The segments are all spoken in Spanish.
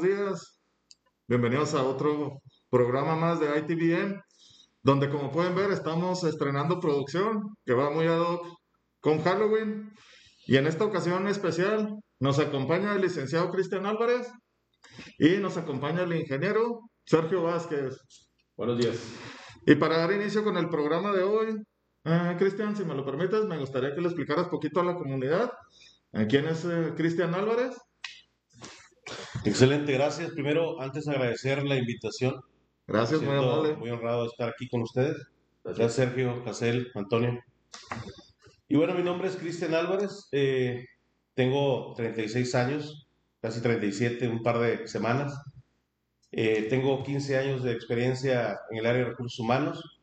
Buenos días. Bienvenidos a otro programa más de ITVM, donde como pueden ver estamos estrenando producción que va muy ad hoc con Halloween. Y en esta ocasión especial nos acompaña el licenciado Cristian Álvarez y nos acompaña el ingeniero Sergio Vázquez. Buenos días. Y para dar inicio con el programa de hoy, eh, Cristian, si me lo permites, me gustaría que le explicaras poquito a la comunidad eh, quién es eh, Cristian Álvarez. Excelente, gracias. Primero, antes agradecer la invitación. Gracias, muy amable. Muy honrado de estar aquí con ustedes. Gracias, Sergio, Casel, Antonio. Y bueno, mi nombre es Cristian Álvarez. eh, tengo 36 años, casi 37, un par de semanas. Eh, tengo 15 años de experiencia en el área de recursos humanos.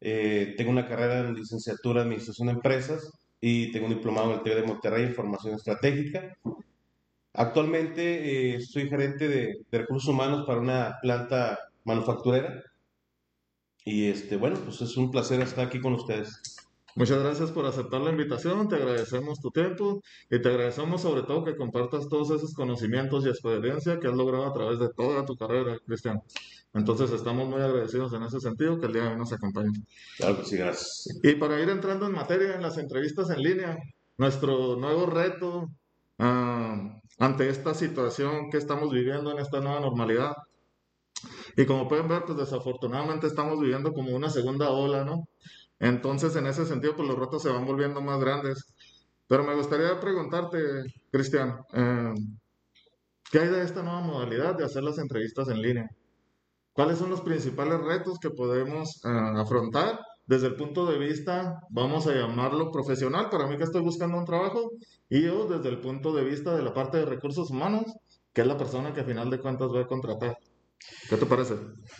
Eh, tengo una carrera en licenciatura en Administración de Empresas y tengo un diplomado en el TEC de Monterrey en Formación Estratégica. Actualmente eh, soy gerente de, de recursos humanos para una planta manufacturera. Y este, bueno, pues es un placer estar aquí con ustedes. Muchas gracias por aceptar la invitación, te agradecemos tu tiempo y te agradecemos sobre todo que compartas todos esos conocimientos y experiencia que has logrado a través de toda tu carrera, Cristian. Entonces estamos muy agradecidos en ese sentido que el día de hoy nos acompañes. Claro que sí, gracias. Y para ir entrando en materia en las entrevistas en línea, nuestro nuevo reto ah, ante esta situación que estamos viviendo en esta nueva normalidad. Y como pueden ver, pues desafortunadamente estamos viviendo como una segunda ola, ¿no? Entonces, en ese sentido, pues los retos se van volviendo más grandes. Pero me gustaría preguntarte, Cristian, eh, ¿qué hay de esta nueva modalidad de hacer las entrevistas en línea? ¿Cuáles son los principales retos que podemos eh, afrontar desde el punto de vista, vamos a llamarlo profesional, para mí que estoy buscando un trabajo, y yo desde el punto de vista de la parte de recursos humanos, que es la persona que a final de cuentas voy a contratar? ¿Qué te parece?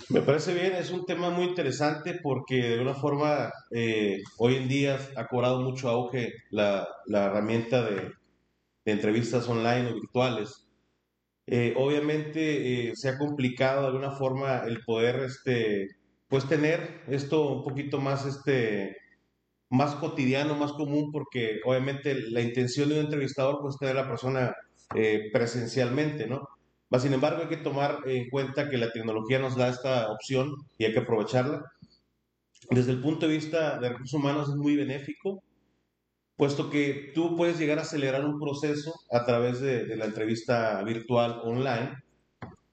Me parece bien, es un tema muy interesante porque de alguna forma eh, hoy en día ha cobrado mucho auge la, la herramienta de, de entrevistas online o virtuales. Eh, obviamente eh, se ha complicado de alguna forma el poder este, pues tener esto un poquito más, este, más cotidiano, más común, porque obviamente la intención de un entrevistador pues tener a la persona eh, presencialmente, ¿no? Mas, sin embargo, hay que tomar en cuenta que la tecnología nos da esta opción y hay que aprovecharla. Desde el punto de vista de recursos humanos es muy benéfico, puesto que tú puedes llegar a acelerar un proceso a través de, de la entrevista virtual online,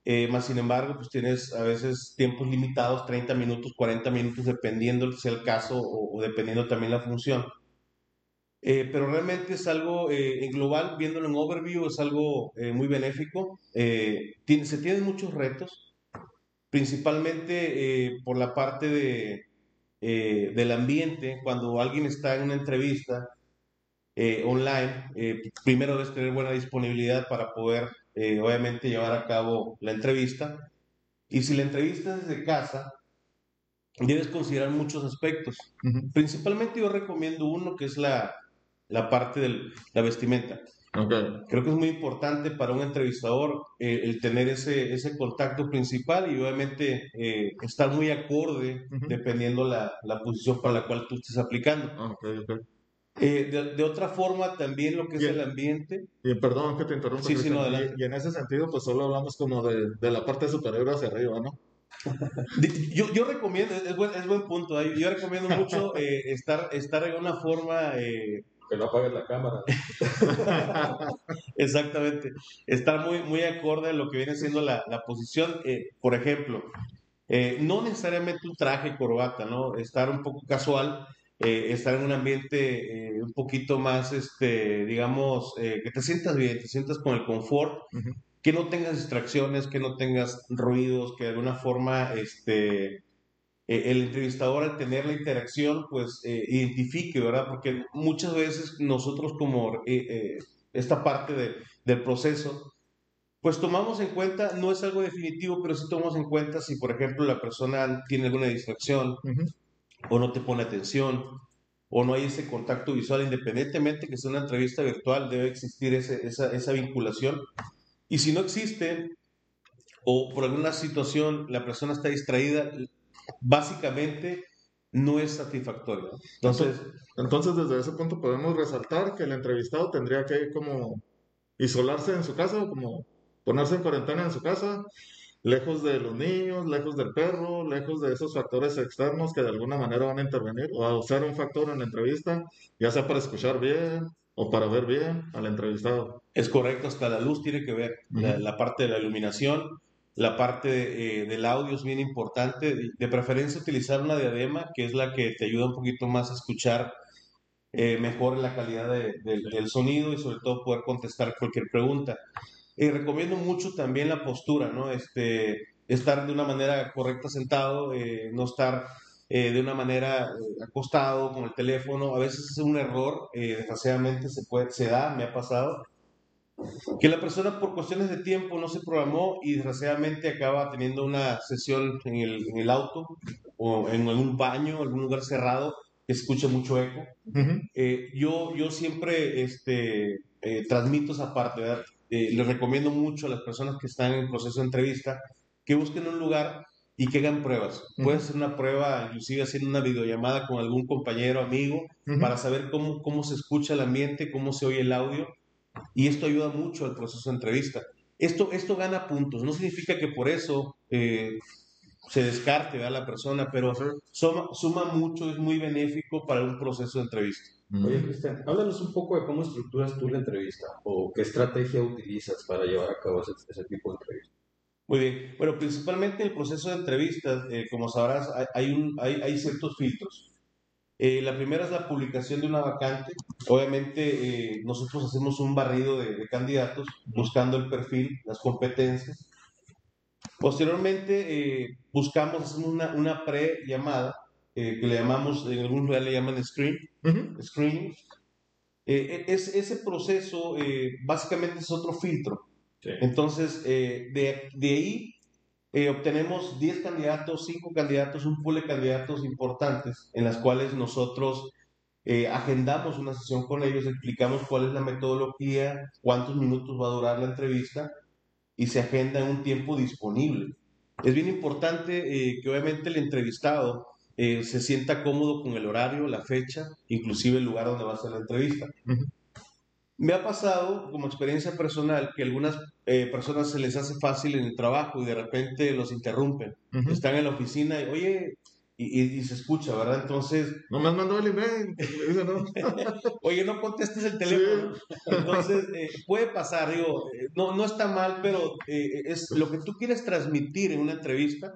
eh, más sin embargo, pues tienes a veces tiempos limitados, 30 minutos, 40 minutos, dependiendo sea el caso o, o dependiendo también la función. Eh, pero realmente es algo eh, en global, viéndolo en overview, es algo eh, muy benéfico. Eh, tiene- se tienen muchos retos, principalmente eh, por la parte de, del ambiente. Cuando alguien está en una entrevista online, primero debes tener buena disponibilidad para poder, eh, obviamente, llevar a cabo la entrevista. Y si la entrevista es desde casa, debes considerar muchos aspectos. Principalmente yo recomiendo uno que es la, la parte de la vestimenta. Creo que es muy importante para un entrevistador eh, el tener ese, ese contacto principal y obviamente eh, estar muy acorde dependiendo la, la posición para la cual tú estés aplicando. Ah. Eh, de, de otra forma, también lo que es el ambiente, Y perdón que te interrumpa, Sí, sí, no, y- adelante. y, en ese sentido, pues solo hablamos como de, de la parte superior hacia arriba, ¿no? Yo, yo recomiendo, es buen, es buen punto, ¿eh? yo recomiendo mucho eh, estar, estar en una forma, eh, Que no apagues la cámara. exactamente, estar muy, muy acorde a lo que viene siendo la, la posición. Eh, por ejemplo, eh, no necesariamente un traje, corbata, ¿no? Estar un poco casual, eh, estar en un ambiente eh, un poquito más, este, digamos, eh, que te sientas bien, te sientas con el confort, que no tengas distracciones, que no tengas ruidos, que de alguna forma, este, eh, el entrevistador al tener la interacción, pues identifique, ¿verdad? Porque muchas veces nosotros como esta parte de- del proceso, pues tomamos en cuenta, no es algo definitivo, pero sí tomamos en cuenta si, por ejemplo, la persona tiene alguna distracción. O no te pone atención o no hay ese contacto visual, independientemente que sea una entrevista virtual, debe existir ese- esa, esa vinculación. Y si no existe, o por alguna situación la persona está distraída, básicamente no es satisfactorio. Entonces, Entonces, desde ese punto podemos resaltar que el entrevistado tendría que como isolarse en su casa, como ponerse en cuarentena en su casa, lejos de los niños, lejos del perro, lejos de esos factores externos que de alguna manera van a intervenir o a ser un factor en la entrevista, ya sea para escuchar bien o para ver bien al entrevistado. Es correcto, hasta la luz tiene que ver, la, parte de la iluminación, la parte eh, del audio es bien importante, de preferencia utilizar una diadema, que es la que te ayuda un poquito más a escuchar eh, mejor la calidad del sonido y sobre todo poder contestar cualquier pregunta. Y recomiendo mucho también la postura, ¿no? Este, estar de una manera correcta sentado, eh, no estar eh, de una manera acostado con el teléfono. A veces es un error, desgraciadamente se, puede, se da, me ha pasado, que la persona por cuestiones de tiempo no se programó y desgraciadamente acaba teniendo una sesión en el, en el auto o en algún baño, algún lugar cerrado que escuche mucho eco. Eh, yo, yo siempre este, eh, transmito esa parte, ¿verdad? Eh, les recomiendo mucho a las personas que están en proceso de entrevista que busquen un lugar y que hagan pruebas. Puede ser una prueba, inclusive haciendo una videollamada con algún compañero, amigo, para saber cómo, cómo se escucha el ambiente, cómo se oye el audio. Y esto ayuda mucho al proceso de entrevista. Esto, esto gana puntos. No significa que por eso se descarte a la persona, pero suma, suma, mucho, es muy benéfico para un proceso de entrevista. Oye, Cristian, háblanos un poco de cómo estructuras tú la entrevista o qué estrategia utilizas para llevar a cabo ese, tipo de entrevista. Muy bien, bueno, principalmente el proceso de entrevistas, eh, como sabrás, hay, un, hay, hay ciertos filtros. Eh, la primera es la publicación de una vacante. Obviamente, eh, nosotros hacemos un barrido de, de candidatos buscando el perfil, las competencias Posteriormente eh, buscamos hacer una, una pre-llamada, eh, que le llamamos, en algún lugar le llaman screen, screen. Eh, es, ese proceso básicamente es otro filtro. Entonces, de, de, ahí obtenemos 10 candidatos, 5 candidatos, un pool de candidatos importantes en las cuales nosotros agendamos una sesión con ellos, explicamos cuál es la metodología, cuántos minutos va a durar la entrevista y se agenda en un tiempo disponible. Es bien importante eh, que obviamente el entrevistado eh, se sienta cómodo con el horario, la fecha, inclusive el lugar donde va a ser la entrevista. Me ha pasado como experiencia personal que algunas eh, personas se les hace fácil en el trabajo y de repente los interrumpen. Están en la oficina y, oye, y, se escucha, ¿verdad? Entonces... No me has mandado el email. Oye, no contestes el teléfono. Entonces, eh, puede pasar, digo, eh, no, no está mal, pero eh, es lo que tú quieres transmitir en una entrevista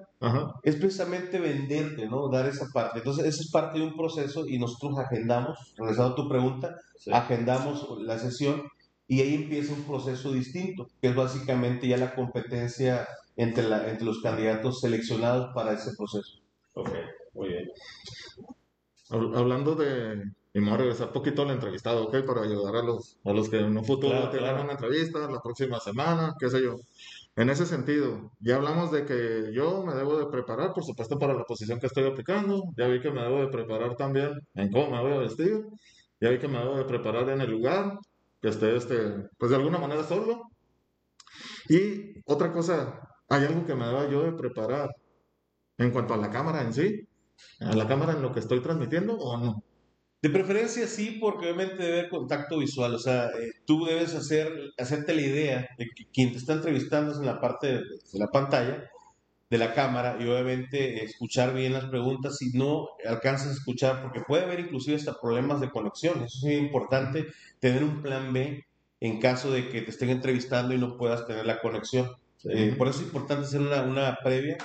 es precisamente venderte, ¿no? Dar esa parte. Entonces, esa es parte de un proceso y nosotros agendamos, regresando a tu pregunta, agendamos la sesión y ahí empieza un proceso distinto, que es básicamente ya la competencia entre, la, entre los candidatos seleccionados para ese proceso. Ok, muy bien. Hablando de, y me voy a regresar poquito al entrevistado, ¿ok? Para ayudar a los, a los que en un futuro tengan una entrevista, la próxima semana, qué sé yo. En ese sentido, ya hablamos de que yo me debo de preparar, por supuesto, para la posición que estoy aplicando. Ya vi que me debo de preparar también en cómo me voy a vestir. Ya vi que me debo de preparar en el lugar, que esté, este, pues de alguna manera solo. Y otra cosa, hay algo que me debo yo de preparar en cuanto a la cámara en sí, a la cámara en lo que estoy transmitiendo o no. De preferencia sí, porque obviamente debe haber contacto visual, o sea, eh, tú debes hacer, hacerte la idea de que quien te está entrevistando es en la parte de, la pantalla, de la cámara, y obviamente escuchar bien las preguntas si no alcanzas a escuchar, porque puede haber inclusive hasta problemas de conexión, eso es muy importante, tener un plan B en caso de que te estén entrevistando y no puedas tener la conexión. Eh, por eso es importante hacer una, una previa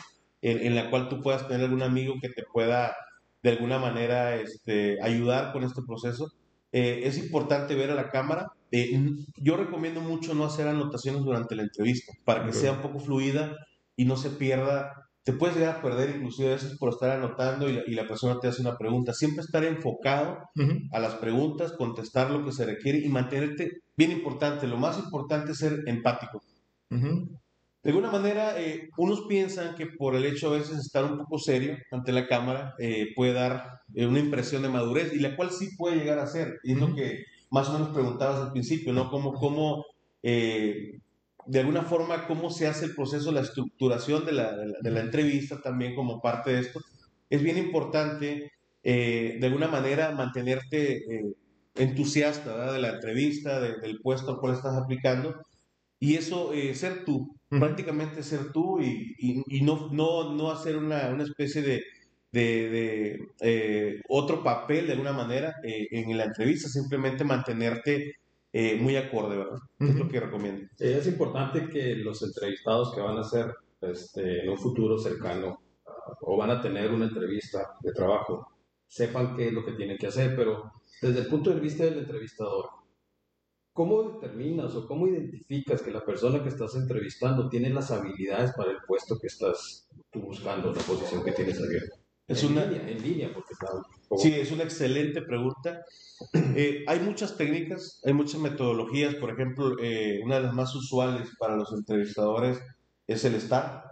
en, la cual tú puedas tener algún amigo que te pueda de alguna manera este, ayudar con este proceso. Eh, es importante ver a la cámara. Eh, yo recomiendo mucho no hacer anotaciones durante la entrevista para que sea un poco fluida y no se pierda. Te puedes llegar a perder inclusive a veces por estar anotando y la, persona te hace una pregunta. Siempre estar enfocado a las preguntas, contestar lo que se requiere y mantenerte, bien importante, lo más importante es ser empático. De alguna manera, eh, unos piensan que por el hecho a veces de estar un poco serio ante la cámara eh, puede dar eh, una impresión de madurez y la cual sí puede llegar a ser. Y es lo que más o menos preguntabas al principio, ¿no? Cómo, cómo de alguna forma, cómo se hace el proceso, la estructuración de la, de la, entrevista también como parte de esto. Es bien importante, de alguna manera, mantenerte entusiasta de la entrevista, del puesto al cual estás aplicando Y eso, eh, ser tú, prácticamente ser tú y, y, no, no, no hacer una, una especie de, de, de eh, otro papel de alguna manera eh, en la entrevista, simplemente mantenerte muy acorde, ¿verdad? Es lo que recomiendo. es importante que los entrevistados que van a ser este, en un futuro cercano o van a tener una entrevista de trabajo sepan qué es lo que tienen que hacer, pero desde el punto de vista del entrevistador, ¿cómo determinas o cómo identificas que la persona que estás entrevistando tiene las habilidades para el puesto que estás tú buscando, la posición que tienes abierta? Es en una línea, en línea, porque está... Sí, es una excelente pregunta. Eh, hay muchas técnicas, hay muchas metodologías. Por ejemplo, eh, una de las más usuales para los entrevistadores es el STAR.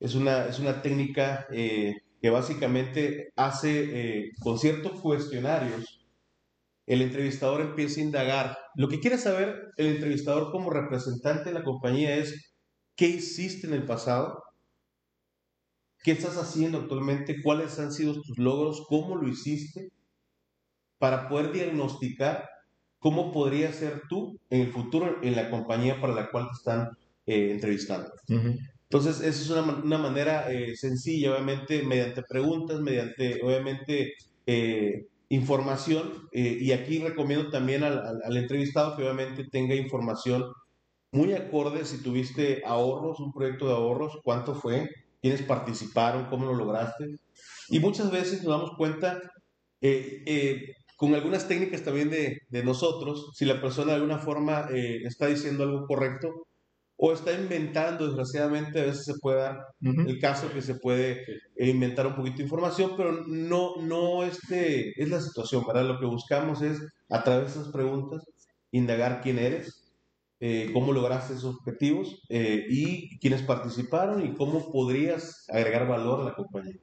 Es una, es una técnica eh, que básicamente hace con ciertos cuestionarios el entrevistador empieza a indagar. Lo que quiere saber el entrevistador como representante de la compañía es qué hiciste en el pasado, qué estás haciendo actualmente, cuáles han sido tus logros, cómo lo hiciste, para poder diagnosticar cómo podría ser tú en el futuro en la compañía para la cual te están eh, entrevistando. Entonces, esa es una, manera eh, sencilla, obviamente, mediante preguntas, mediante, obviamente, eh, información eh, y aquí recomiendo también al, entrevistado que obviamente tenga información muy acorde si tuviste ahorros, un proyecto de ahorros, cuánto fue, quiénes participaron, cómo lo lograste. Y muchas veces nos damos cuenta eh, eh, con algunas técnicas también de, de, nosotros, si la persona de alguna forma está diciendo algo correcto, o está inventando, desgraciadamente, a veces se puede dar el caso que se puede eh, inventar un poquito de información, pero no, no este, es la situación, ¿verdad? Lo que buscamos es, a través de esas preguntas, indagar quién eres, eh, cómo lograste esos objetivos eh, y quiénes participaron y cómo podrías agregar valor a la compañía.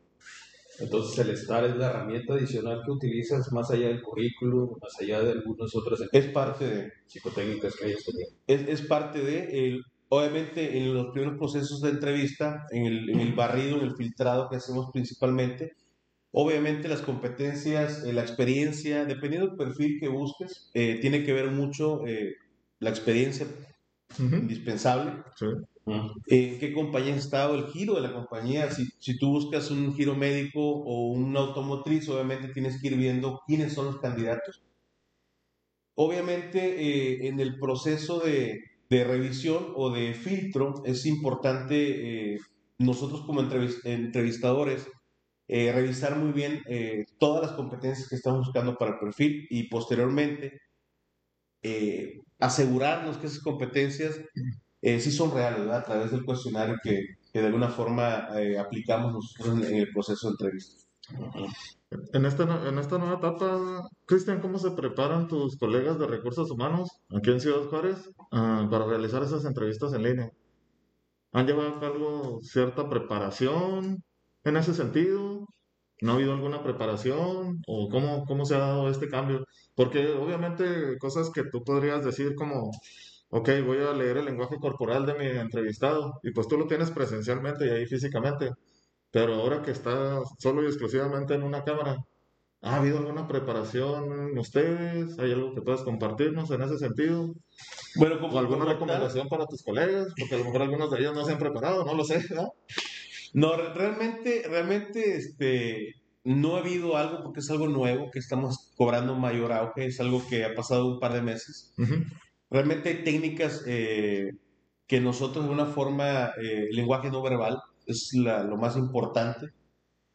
Entonces el STAR es la herramienta adicional que utilizas más allá del currículum, más allá de algunas otras es parte de psicotécnicas que hayas tenido. Es, es parte de el, obviamente en los primeros procesos de entrevista, en el, barrido, en el filtrado que hacemos principalmente, obviamente las competencias, eh, la experiencia, dependiendo del perfil que busques, eh, tiene que ver mucho eh, la experiencia indispensable. ¿En qué compañía has estado? El giro de la compañía. Si, si tú buscas un giro médico o un automotriz, obviamente tienes que ir viendo quiénes son los candidatos. Obviamente, en el proceso de, de revisión o de filtro, es importante eh, nosotros como entrevistadores eh, revisar muy bien eh, todas las competencias que estamos buscando para el perfil y posteriormente asegurarnos que esas competencias sí son reales, a través del cuestionario que, que de alguna forma aplicamos nosotros en, el proceso de entrevista. En esta, en esta nueva etapa, Cristian, ¿cómo se preparan tus colegas de recursos humanos aquí en Ciudad Juárez ah, para realizar esas entrevistas en línea? ¿Han llevado a cabo cierta preparación en ese sentido? ¿No ha habido alguna preparación? ¿O cómo, cómo se ha dado este cambio? Porque obviamente cosas que tú podrías decir como, ok, voy a leer el lenguaje corporal de mi entrevistado y pues tú lo tienes presencialmente y ahí físicamente pero ahora que está solo y exclusivamente en una cámara, ¿ha habido alguna preparación ustedes? ¿Hay algo que puedas compartirnos en ese sentido? Bueno, ¿O alguna recomendación para tus colegas? Porque a lo mejor algunos de ellos no se han preparado, no lo sé, ¿no? No, realmente, realmente, este, no ha habido algo porque es algo nuevo que estamos cobrando mayor auge, es algo que ha pasado un par de meses. Realmente hay técnicas eh, que nosotros de una forma, eh, lenguaje no verbal, es lo más importante,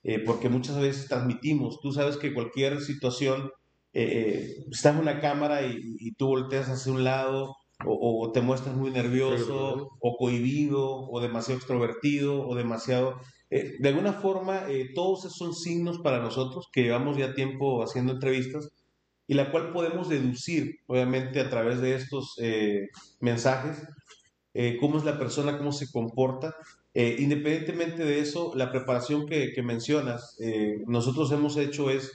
eh, porque muchas veces transmitimos, tú sabes que cualquier situación, eh, eh, estás en una cámara y, tú volteas hacia un lado o, te muestras muy nervioso o cohibido o demasiado extrovertido o demasiado... de alguna forma, todos esos son signos para nosotros que llevamos ya tiempo haciendo entrevistas y la cual podemos deducir, obviamente, a través de estos mensajes, cómo es la persona, cómo se comporta eh, independientemente de eso, la preparación que, mencionas, eh, nosotros hemos hecho es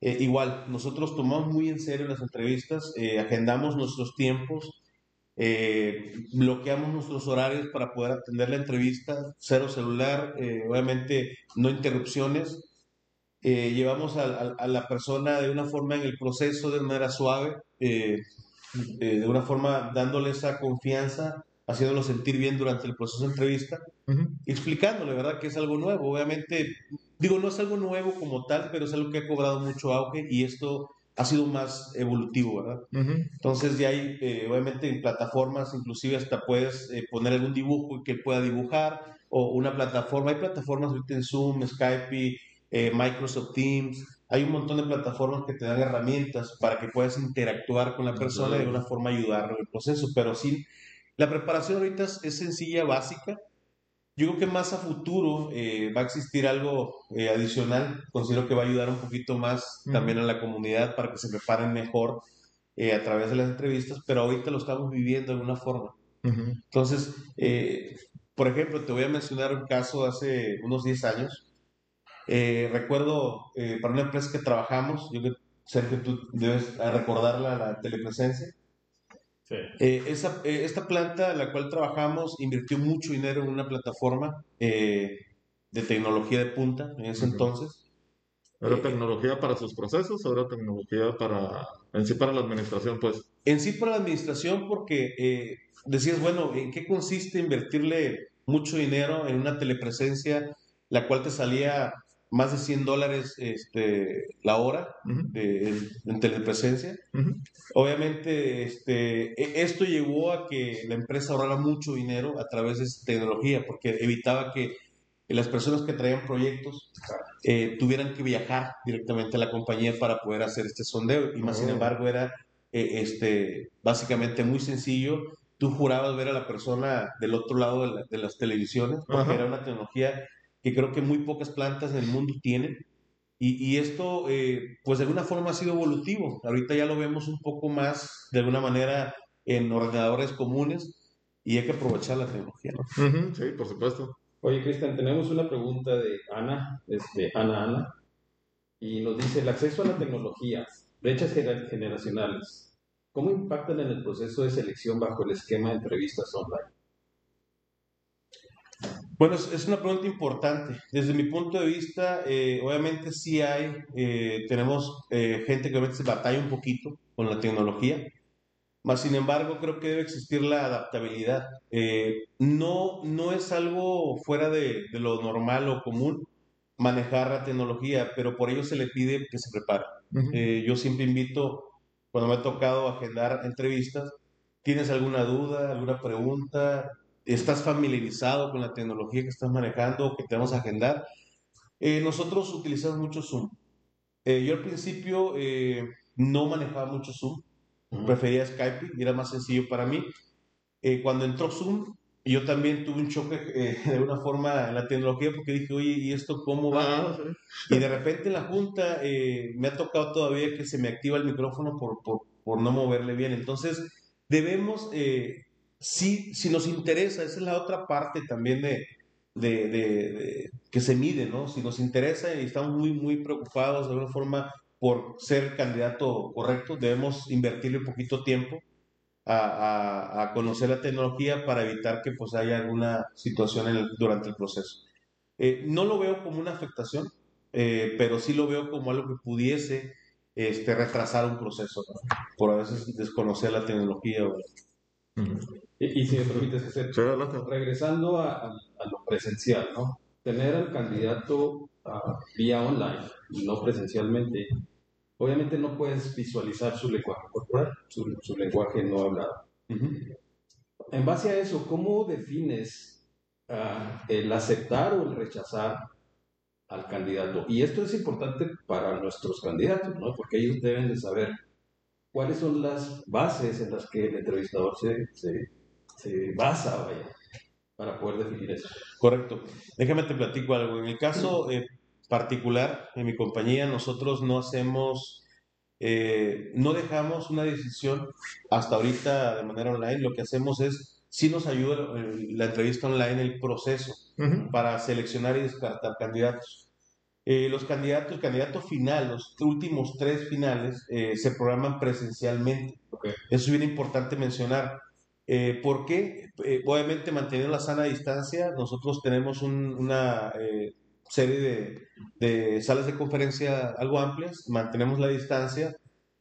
eh, igual, nosotros tomamos muy en serio las entrevistas, agendamos nuestros tiempos, bloqueamos nuestros horarios para poder atender la entrevista, cero celular, obviamente no interrupciones. llevamos a, la persona de una forma en el proceso de manera suave, de una forma dándole esa confianza haciéndolo sentir bien durante el proceso de entrevista, Ujú. explicándole, ¿verdad? Que es algo nuevo. Obviamente, digo, no es algo nuevo como tal, pero es algo que ha cobrado mucho auge y esto ha sido más evolutivo, ¿verdad? Ujú. Entonces ya hay, eh, obviamente, en plataformas, inclusive hasta puedes eh, poner algún dibujo que él pueda dibujar, o una plataforma, hay plataformas ahorita en Zoom, Skype, eh, Microsoft Teams, hay un montón de plataformas que te dan herramientas para que puedas interactuar con la persona y de una forma ayudarlo en el proceso, pero sí, la preparación ahorita es, es sencilla, básica. Yo creo que más a futuro eh, va a existir algo eh, adicional, considero que va a ayudar un poquito más también a la comunidad para que se preparen mejor eh, a través de las entrevistas, pero ahorita lo estamos viviendo de alguna forma. Entonces, por ejemplo, te voy a mencionar un caso hace unos 10 años. Recuerdo para una empresa que trabajamos, yo que Sergio, tú debes recordarla, la telepresencia. Sí. Eh, esa, eh, esta planta en la cual trabajamos invirtió mucho dinero en una plataforma eh, de tecnología de punta en ese entonces. ¿Era tecnología para sus procesos o era tecnología para, en sí para la administración, pues? En sí para la administración porque decías, bueno, ¿en qué consiste invertirle mucho dinero en una telepresencia, la cual te salía más de 100 dólares este, la hora de- en, en telepresencia? Ujú. Obviamente, este, e- esto llevó a que la empresa ahorrara mucho dinero a través de esta tecnología, porque evitaba que las personas que traían proyectos eh, tuvieran que viajar directamente a la compañía para poder hacer este sondeo. Y más sin Oh. embargo, era eh, este, básicamente muy sencillo. Tú jurabas ver a la persona del otro lado de, la- de las televisiones, porque era una tecnología que creo que muy pocas plantas en el mundo tienen. Y, y esto, eh, pues de alguna forma ha sido evolutivo. Ahorita ya lo vemos un poco más, de alguna manera, en ordenadores comunes y hay que aprovechar la tecnología, ¿no? Ujú, Sí, por supuesto. Oye, Cristian, tenemos una pregunta de Ana, este, Ana Ana, y nos dice, el acceso a la tecnología, brechas gener- generacionales, ¿cómo impactan en el proceso de selección bajo el esquema de entrevistas online? Bueno, es, una pregunta importante. Desde mi punto de vista, eh, obviamente sí hay, eh, tenemos eh, gente que a veces batalla un poquito con la tecnología, más sin embargo creo que debe existir la adaptabilidad. Eh, no, no es algo fuera de, de lo normal o común manejar la tecnología, pero por ello se le pide que se prepare. Ujú. Eh, yo siempre invito, cuando me ha tocado agendar entrevistas, ¿tienes alguna duda, alguna pregunta? ¿Estás familiarizado con la tecnología que estás manejando o que te vamos a agendar? Eh, nosotros utilizamos mucho Zoom. Eh, yo al principio eh, no manejaba mucho Zoom, prefería Skype y era más sencillo para mí. Eh, cuando entró Zoom, yo también tuve un choque de alguna forma en la tecnología porque dije, oye, ¿y esto cómo va? Ah. Y de repente en la junta me ha tocado todavía que se me activa el micrófono por, por, por no moverle bien. Entonces, debemos, eh, sí, si nos interesa, esa es la otra parte también de, de, de- de- que se mide, ¿no? Si nos interesa y estamos muy, muy preocupados de alguna forma por ser candidato correcto, debemos invertirle un poquito tiempo a, a- a conocer la tecnología para evitar que pues haya alguna situación en el- durante el proceso. Eh, no lo veo como una afectación, eh, pero sí lo veo como algo que pudiese este, retrasar un proceso, ¿no? por a veces desconocer la tecnología. Y, y si me permites, Sí, adelante. regresando a, a- a lo presencial, ¿no? Tener al candidato ah, vía online no presencialmente, obviamente no puedes visualizar su lenguaje corporal, su, su lenguaje no hablado. Ujú. En base a eso, ¿cómo defines ah, el aceptar o el rechazar al candidato? Y esto es importante para nuestros candidatos, ¿no? Porque ellos deben de saber cuáles son las bases en las que el entrevistador se, se, se basa, vaya, para poder definir eso. Correcto. Déjame te platico algo. En el caso eh, particular, en mi compañía, nosotros no hacemos, eh, no dejamos una decisión hasta ahorita de manera online. Lo que hacemos es, sí nos ayuda eh, la entrevista online, el proceso. Para seleccionar y descartar candidatos. Eh, los candidatos, candidato final, los últimos tres finales, eh, se programan presencialmente. Ok. Eso es bien importante mencionar. Eh, ¿Por qué? Eh, obviamente manteniendo la sana distancia, nosotros tenemos un- una eh, serie de, de salas de conferencia algo amplias, mantenemos la distancia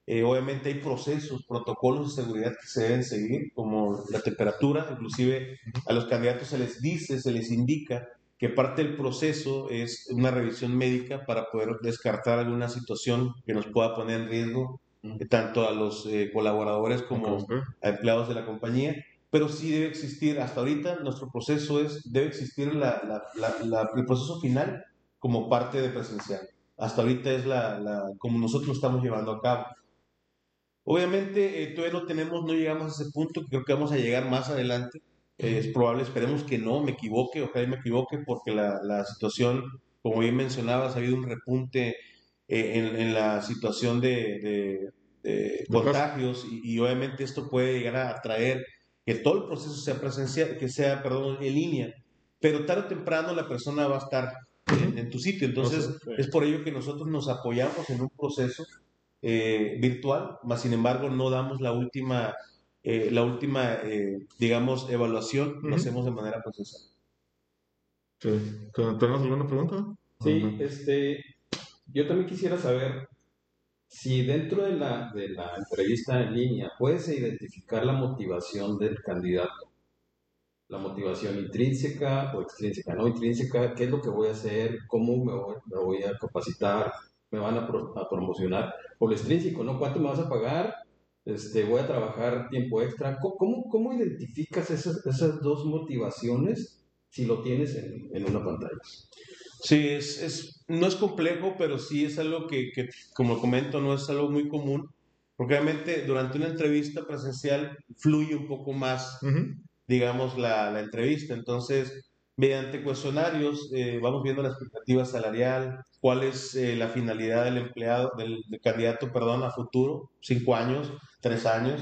Eh, obviamente hay procesos, protocolos de seguridad que se deben seguir, como la temperatura, inclusive a los candidatos se les dice, se les indica que parte del proceso es una revisión médica para poder descartar alguna situación que nos pueda poner en riesgo eh, tanto a los eh, colaboradores como a empleados de la compañía. Pero sí debe existir, hasta ahorita nuestro proceso es, debe existir la, la, el proceso final como parte de presencial. Hasta ahorita es la, como nosotros lo estamos llevando a cabo. Obviamente eh, todavía no tenemos, no llegamos a ese punto, creo que vamos a llegar más adelante. Es probable, esperemos que no, me equivoque, ojalá me equivoque, porque la, la situación, como bien mencionabas, ha habido un repunte eh, en, en, la situación de, de, contagios y, y, obviamente esto puede llegar a atraer que todo el proceso sea presencial, que sea, perdón, en línea, pero tarde o temprano la persona va a estar en, tu sitio. Entonces, es por ello que nosotros nos apoyamos en un proceso eh, virtual, más sin embargo no damos la última, eh, la última eh, digamos, evaluación, lo hacemos de manera procesal. Sí. ¿Tenemos alguna pregunta? Sí, este, yo también quisiera saber si dentro de la, de la entrevista en línea puedes identificar la motivación del candidato la motivación intrínseca o extrínseca, no intrínseca, qué es lo que voy a hacer, cómo me voy, me voy a capacitar, me van a, a, promocionar, o lo extrínseco, ¿no? ¿Cuánto me vas a pagar? Este, voy a trabajar tiempo extra. ¿Cómo, cómo identificas esas, esas dos motivaciones si lo tienes en, en una pantalla? Sí, es, es, no es complejo, pero sí es algo que, que, como comento, no es algo muy común, porque obviamente durante una entrevista presencial fluye un poco más digamos, la, la entrevista. Entonces, mediante cuestionarios eh, vamos viendo la expectativa salarial, cuál es eh, la finalidad del empleado, del, candidato, perdón, a futuro, cinco años, tres años,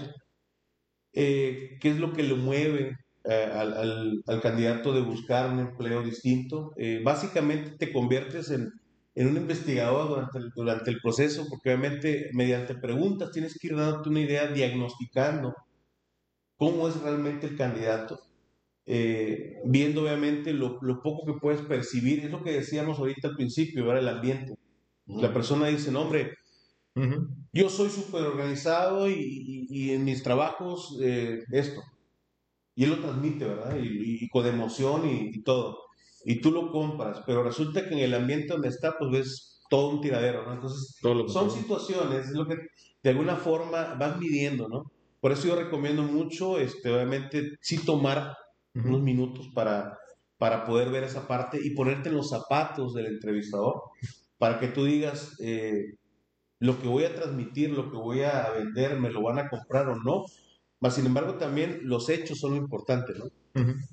eh, qué es lo que le mueve al, al, al, candidato de buscar un empleo distinto. básicamente te conviertes en, en un investigador durante el, durante el proceso, porque obviamente mediante preguntas tienes que ir dándote una idea, diagnosticando cómo es realmente el candidato, eh, viendo obviamente lo, lo, poco que puedes percibir, es lo que decíamos ahorita al principio, ¿verdad? el ambiente. La persona dice, no, hombre, yo soy súper organizado y, y, en mis trabajos eh, esto. Y él lo transmite, ¿verdad? Y, con emoción y, todo. Y tú lo compras, pero resulta que en el ambiente donde está, pues ves todo un tiradero, ¿no? Entonces, son situaciones, es lo que de alguna forma vas midiendo, ¿no? Por eso yo recomiendo mucho, este, obviamente, sí tomar unos minutos para, para poder ver esa parte y ponerte en los zapatos del entrevistador, para que tú digas, eh, lo que voy a transmitir, lo que voy a vender, me lo van a comprar o no. Mas, sin embargo, también los hechos son lo importante, ¿no?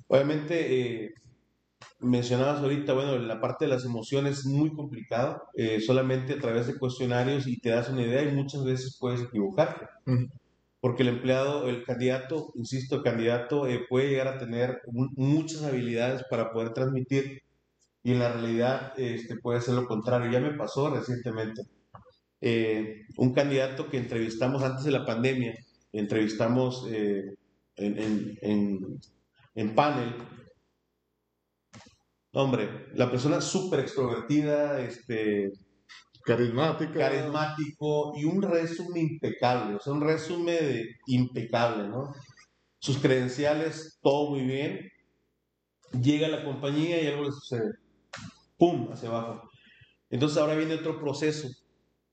Obviamente, eh, mencionabas ahorita, bueno, la parte de las emociones es muy complicado, eh, solamente a través de cuestionarios y te das una idea y muchas veces puedes equivocarte porque el empleado, el candidato, insisto, candidato eh, puede llegar a tener muchas habilidades para poder transmitir y en la realidad este, puede ser lo contrario. Ya me pasó recientemente. Eh, un candidato que entrevistamos antes de la pandemia, entrevistamos eh, en, en, panel. Hombre, la persona súper extrovertida, este, Carismática. Carismático y un resumen impecable, o sea, un resumen impecable, ¿no? Sus credenciales, todo muy bien. Llega a la compañía y algo le sucede. ¡Pum! Hacia abajo. Entonces ahora viene otro proceso.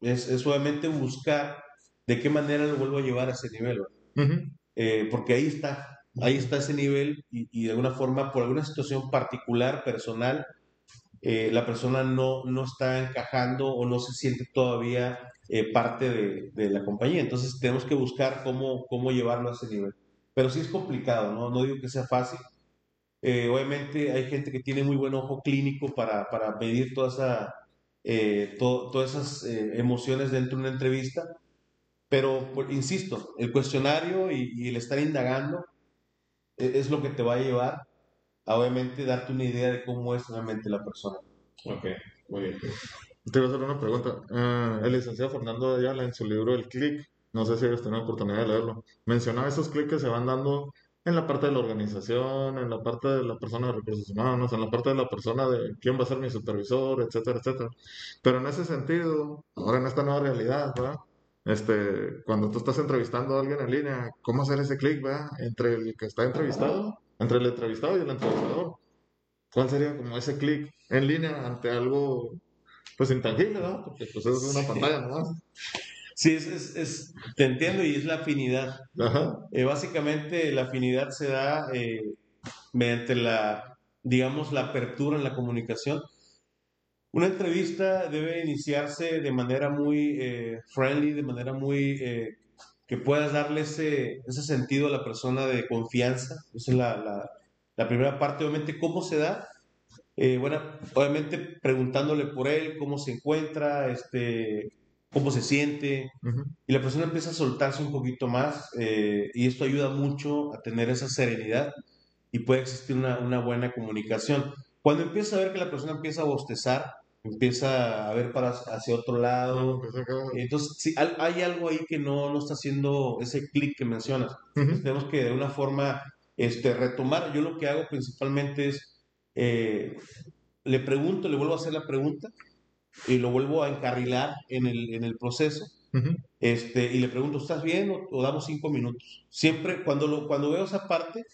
Es, es obviamente buscar de qué manera lo vuelvo a llevar a ese nivel. Eh, porque ahí está, ahí está ese nivel y, y de alguna forma, por alguna situación particular, personal, eh, la persona no, no está encajando o no se siente todavía eh, parte de, de, la compañía. Entonces tenemos que buscar cómo, cómo llevarlo a ese nivel. Pero sí es complicado, ¿no? No digo que sea fácil. Eh, obviamente hay gente que tiene muy buen ojo clínico para, para medir toda esa, todas esas emociones dentro de una entrevista. Pero, insisto, el cuestionario y, y el estar indagando es lo que te va a llevar obviamente darte una idea de cómo es realmente la persona. Ok, muy bien. Te voy a hacer una pregunta. Uh, el licenciado Fernando Ayala en su libro El Click, no sé si has tenido la oportunidad de leerlo, mencionaba esos clics que se van dando en la parte de la organización, en la parte de la persona de recursos humanos, en la parte de la persona de quién va a ser mi supervisor, etcétera, etcétera. Pero en ese sentido, ahora en esta nueva realidad, ¿verdad? este, cuando tú estás entrevistando a alguien en línea, cómo hacer ese clic, ¿verdad? Entre el que está entrevistado, entre el entrevistado y el entrevistador. ¿Cuál sería como ese clic en línea ante algo, pues, intangible, ¿no? Porque, pues, es una pantalla nomás. Sí, es, es, es- te entiendo y es la afinidad. Ajá. Eh, básicamente la afinidad se da eh, mediante la, digamos, la apertura en la comunicación. Una entrevista debe iniciarse de manera muy eh, friendly, de manera muy eh, que puedas darle ese, ese sentido a la persona de confianza. Esa es la, la- la primera parte, obviamente, ¿cómo se da? Eh, bueno, obviamente preguntándole por él, cómo se encuentra, este, cómo se siente, y la persona empieza a soltarse un poquito más eh, y esto ayuda mucho a tener esa serenidad y puede existir una, una buena comunicación. Cuando empieza a ver que la persona empieza a bostezar, empieza a ver para hacia otro lado, entonces sí, hay algo ahí que no, no está haciendo ese clic que mencionas. Ujú. Tenemos que de una forma este, retomar. Yo lo que hago principalmente es, eh, le pregunto, le vuelvo a hacer la pregunta y lo vuelvo a encarrilar en el, en el proceso. Ujú. Este, y le pregunto, ¿estás bien o, o damos cinco minutos? Siempre, cuando, lo, cuando veo esa parte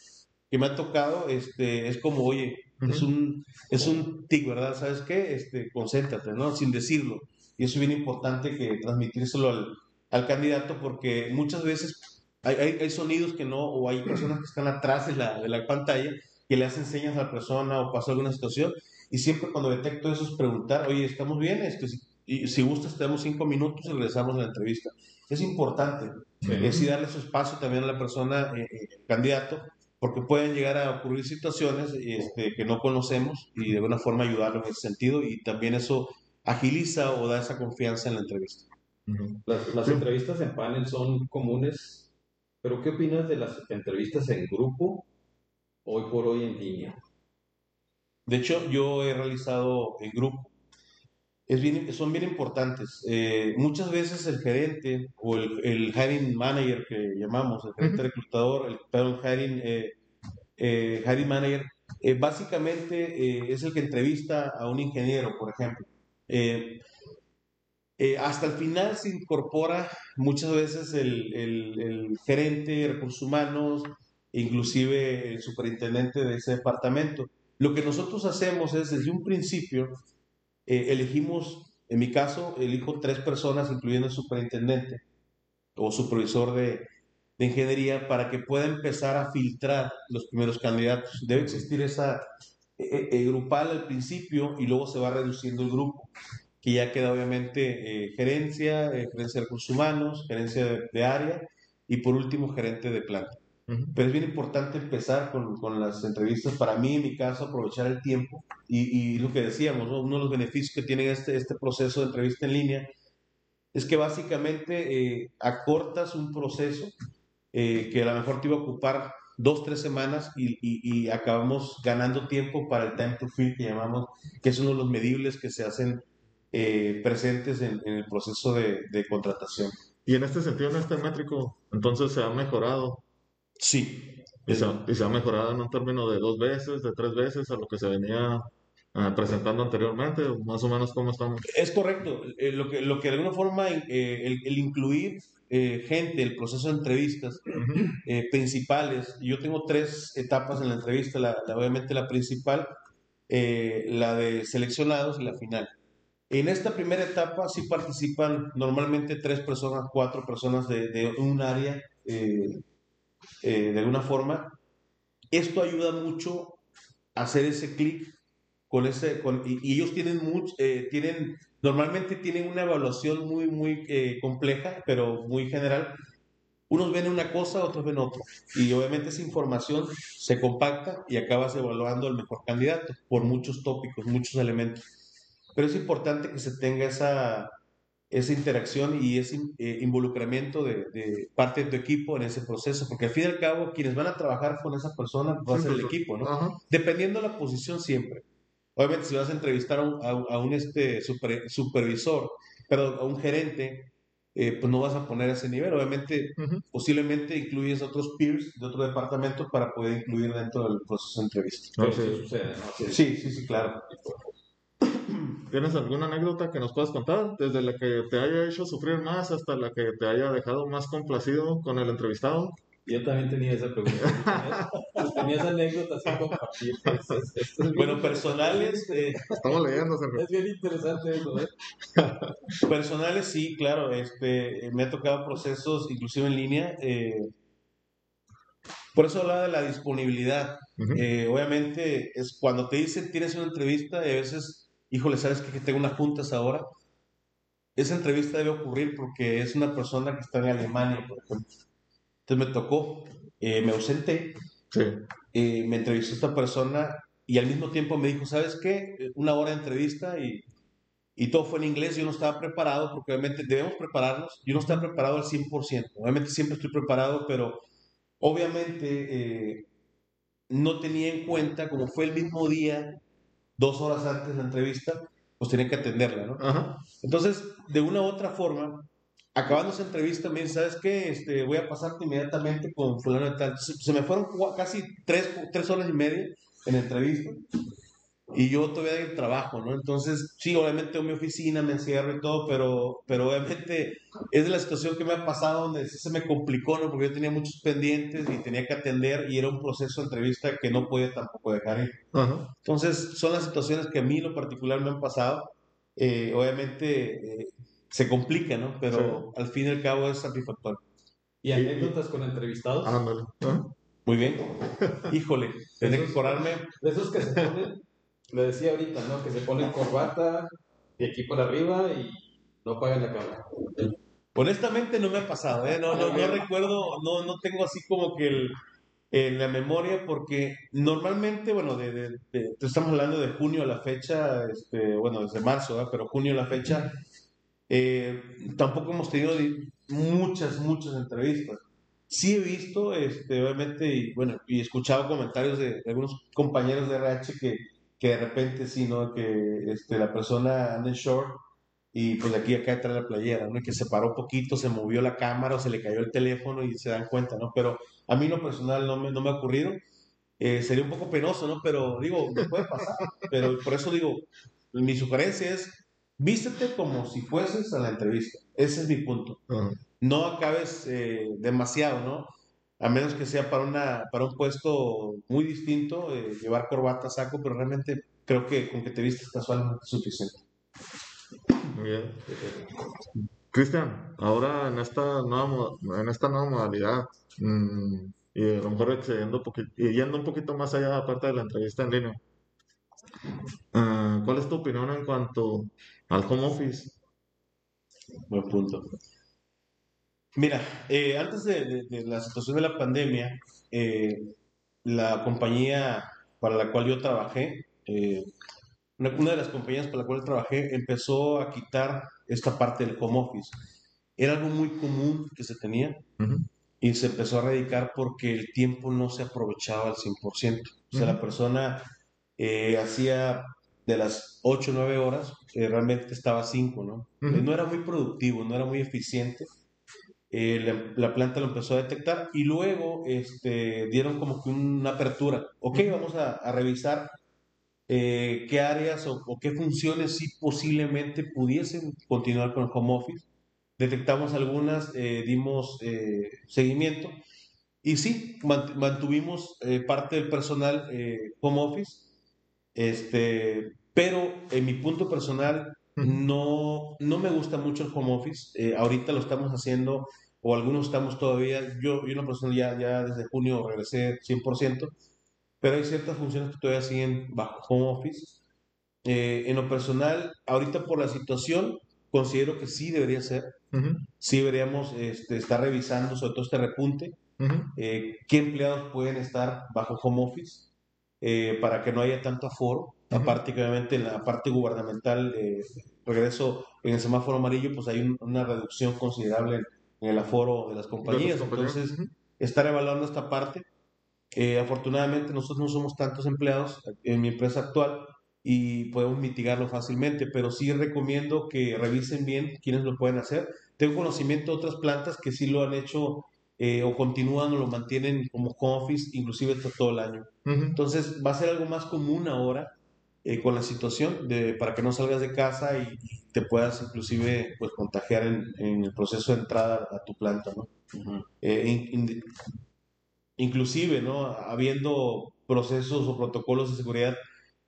que me ha tocado, este, es como, oye, es Ujú. un, es un tic, ¿verdad? ¿Sabes qué? Este, concéntrate, ¿no? Sin decirlo. Y eso es bien importante que transmitírselo al, al candidato porque muchas veces hay, hay, hay sonidos que no, o hay personas que están atrás de la, de la pantalla que le hacen señas a la persona o pasó alguna situación. Y siempre cuando detecto eso es preguntar, oye, ¿estamos bien? Este, si, y si gustas, te damos cinco minutos y regresamos a la entrevista. Es importante. Es y darle su espacio también a la persona, eh, eh, candidato, porque pueden llegar a ocurrir situaciones este, que no conocemos y de alguna forma ayudarlo en ese sentido y también eso agiliza o da esa confianza en la entrevista. Las, las entrevistas en panel son comunes, pero ¿qué opinas de las entrevistas en grupo hoy por hoy en línea? De hecho, yo he realizado en grupo. Es bien, son bien importantes. Eh, muchas veces el gerente o el, el hiring manager que llamamos, el gerente reclutador, el, perdón, hiring, eh, eh, hiring manager, eh, básicamente es el que entrevista a un ingeniero, por ejemplo. Hasta el final se incorpora muchas veces el, el- el gerente de recursos humanos, inclusive el superintendente de ese departamento. Lo que nosotros hacemos es, desde un principio, eh, elegimos, en mi caso, elijo tres personas, incluyendo el superintendente o supervisor de, de ingeniería, para que pueda empezar a filtrar los primeros candidatos. Debe existir esa eh, grupal al principio y luego se va reduciendo el grupo, que ya queda obviamente eh, gerencia, eh, gerencia de recursos humanos, gerencia de, de área y por último gerente de planta. Ujú. Pero es bien importante empezar con, con las entrevistas. Para mí, en mi caso, aprovechar el tiempo y, y lo que decíamos, ¿no? uno de los beneficios que tiene este, este proceso de entrevista en línea es que básicamente eh, acortas un proceso eh, que a lo mejor te iba a ocupar dos, tres semanas y, y- y acabamos ganando tiempo para el time to fill que llamamos, que es uno de los medibles que se hacen eh, presentes en, en el proceso de, de contratación. Y en este sentido, en este métrico, entonces se ha mejorado. Sí. Y se, ha- y se ha mejorado en un término de dos veces, de tres veces a lo que se venía ah, presentando anteriormente, más o menos cómo estamos. Es correcto. Eh, lo, que, lo que de alguna forma, eh, el, el incluir eh, gente, el proceso de entrevistas eh, principales, yo tengo tres etapas en la entrevista, la, la- obviamente la principal, eh, la de seleccionados y la final. En esta primera etapa sí participan normalmente tres personas, cuatro personas de, de un área, eh, eh, de alguna forma. Esto ayuda mucho a hacer ese clic con ese, con, y, ellos tienen mucho, eh, tienen, normalmente tienen una evaluación muy, muy eh, compleja, pero muy general. Unos ven una cosa, otros ven otra. Y obviamente esa información se compacta y acabas evaluando al mejor candidato por muchos tópicos, muchos elementos. Pero es importante que se tenga esa, esa interacción y ese eh, involucramiento de, de parte de tu equipo en ese proceso, porque al fin y al cabo quienes van a trabajar con esa persona va a ser el equipo, ¿no? Ajá. Dependiendo de la posición siempre. Obviamente, si vas a entrevistar a un, a a un, este, super- supervisor, perdón, a un gerente, eh, pues no vas a poner ese nivel. Obviamente, Ujú. posiblemente incluyes a otros peers de otro departamento para poder incluir dentro del proceso de entrevista. Sí sucede, ¿no? Sí. Sí, sí, sí, claro. ¿Tienes alguna anécdota que nos puedas contar? Desde la que te haya hecho sufrir más hasta la que te haya dejado más complacido con el entrevistado. Yo también tenía esa pregunta. ¿Tenías, anécdotas que compartir? bueno, personales. Eh, Estamos leyendo. Es bien interesante eso, ¿eh? Personales, sí, claro. Este, me ha tocado procesos, inclusive en línea. Eh, por eso hablaba de la disponibilidad. Eh, obviamente, es cuando te dicen tienes una entrevista, y a veces, híjole, sabes que tengo unas juntas ahora. Esa entrevista debe ocurrir porque es una persona que está en Alemania, por ejemplo entonces me tocó, eh, me ausenté, eh, me entrevistó esta persona y al mismo tiempo me dijo, ¿sabes qué? Una hora de entrevista y, y todo fue en inglés, yo no estaba preparado porque obviamente debemos prepararnos, yo no estaba preparado al 100%, obviamente siempre estoy preparado, pero obviamente eh, no tenía en cuenta, como fue el mismo día, dos horas antes de la entrevista, pues tenía que atenderla, ¿no? Entonces, de una u otra forma, acabando esa entrevista, me dice, ¿sabes qué? Este, voy a pasarte inmediatamente con fulano de tal. Se, me fueron casi tres, tres horas y media en la entrevista y yo todavía en trabajo, ¿no? Entonces, sí, obviamente en mi oficina me encierro y todo, pero, pero obviamente es de la situación que me ha pasado donde sí se me complicó, ¿no? Porque yo tenía muchos pendientes y tenía que atender y era un proceso de entrevista que no podía tampoco dejar ir. Entonces, son las situaciones que a mí en lo particular me han pasado. Eh, obviamente, eh, se complica, ¿no? Pero al fin y al cabo es satisfactorio. ¿Y anécdotas con entrevistados? Ándale. Muy bien. Híjole, tenés que corarme. De esos que se ponen, lo decía ahorita, ¿no? Que se ponen corbata y aquí por arriba y no pagan la cámara. Honestamente no me ha pasado, ¿eh? No, no, no recuerdo, no, no tengo así como que el, en la memoria porque normalmente, bueno, de, estamos hablando de junio a la fecha, este, bueno, desde marzo, ¿eh? pero junio a la fecha, eh, tampoco hemos tenido muchas, muchas entrevistas. Sí he visto, este, obviamente, y bueno, y escuchado comentarios de, algunos compañeros de RH que, que de repente sí, ¿no? Que este, la persona anda en short y pues de aquí a acá trae la playera, ¿no? Y que se paró un poquito, se movió la cámara o se le cayó el teléfono y se dan cuenta, ¿no? Pero a mí lo personal no me, no me ha ocurrido. Eh, sería un poco penoso, ¿no? Pero digo, me puede pasar. Pero por eso digo, mi sugerencia es vístete como si fueses a la entrevista. Ese es mi punto. No acabes eh, demasiado, ¿no? A menos que sea para, una, para un puesto muy distinto, eh, llevar corbata, saco, pero realmente creo que con que te vistes casualmente es suficiente. Muy bien. Cristian, ahora en esta nueva, en esta nueva modalidad, mm, y a lo mejor excediendo y yendo un poquito más allá, aparte de la entrevista en línea, ah, ¿cuál es tu opinión en cuanto al home office. Buen punto. Mira, eh, antes de, la situación de la pandemia, eh, la compañía para la cual yo trabajé, eh, una, de las compañías para la cual trabajé empezó a quitar esta parte del home office. Era algo muy común que se tenía y se empezó a radicar porque el tiempo no se aprovechaba al 100%. O sea, la persona hacía de las 8 o 9 horas, eh, realmente estaba 5, ¿no? Eh, no era muy productivo, no era muy eficiente. Eh, la, planta lo empezó a detectar y luego este, dieron como que una apertura. Ok, vamos a, revisar qué áreas o, qué funciones sí posiblemente pudiesen continuar con el home office. Detectamos algunas, dimos seguimiento y sí, mantuvimos parte del personal home office este, pero en mi punto personal, no, no me gusta mucho el home office. Eh, ahorita lo estamos haciendo, o algunos estamos todavía. Yo, yo una persona ya, ya desde junio regresé 100%, pero hay ciertas funciones que todavía siguen bajo home office. Eh, en lo personal, ahorita por la situación, considero que sí debería ser. Sí deberíamos este, estar revisando, sobre todo este repunte, eh, qué empleados pueden estar bajo home office eh, para que no haya tanto aforo. Aparte que obviamente en la parte gubernamental, eh, regreso en el semáforo amarillo, pues hay una reducción considerable en, el aforo de las compañías. Entonces, estar evaluando esta parte. Eh, afortunadamente nosotros no somos tantos empleados en mi empresa actual y podemos mitigarlo fácilmente, pero sí recomiendo que revisen bien quiénes lo pueden hacer. Tengo conocimiento de otras plantas que sí lo han hecho eh, o continúan o lo mantienen como home office, inclusive todo el año. Entonces va a ser algo más común ahora eh, con la situación de, para que no salgas de casa y, te puedas inclusive pues contagiar en, el proceso de entrada a tu planta, ¿no? Eh, inclusive, ¿no? Habiendo procesos o protocolos de seguridad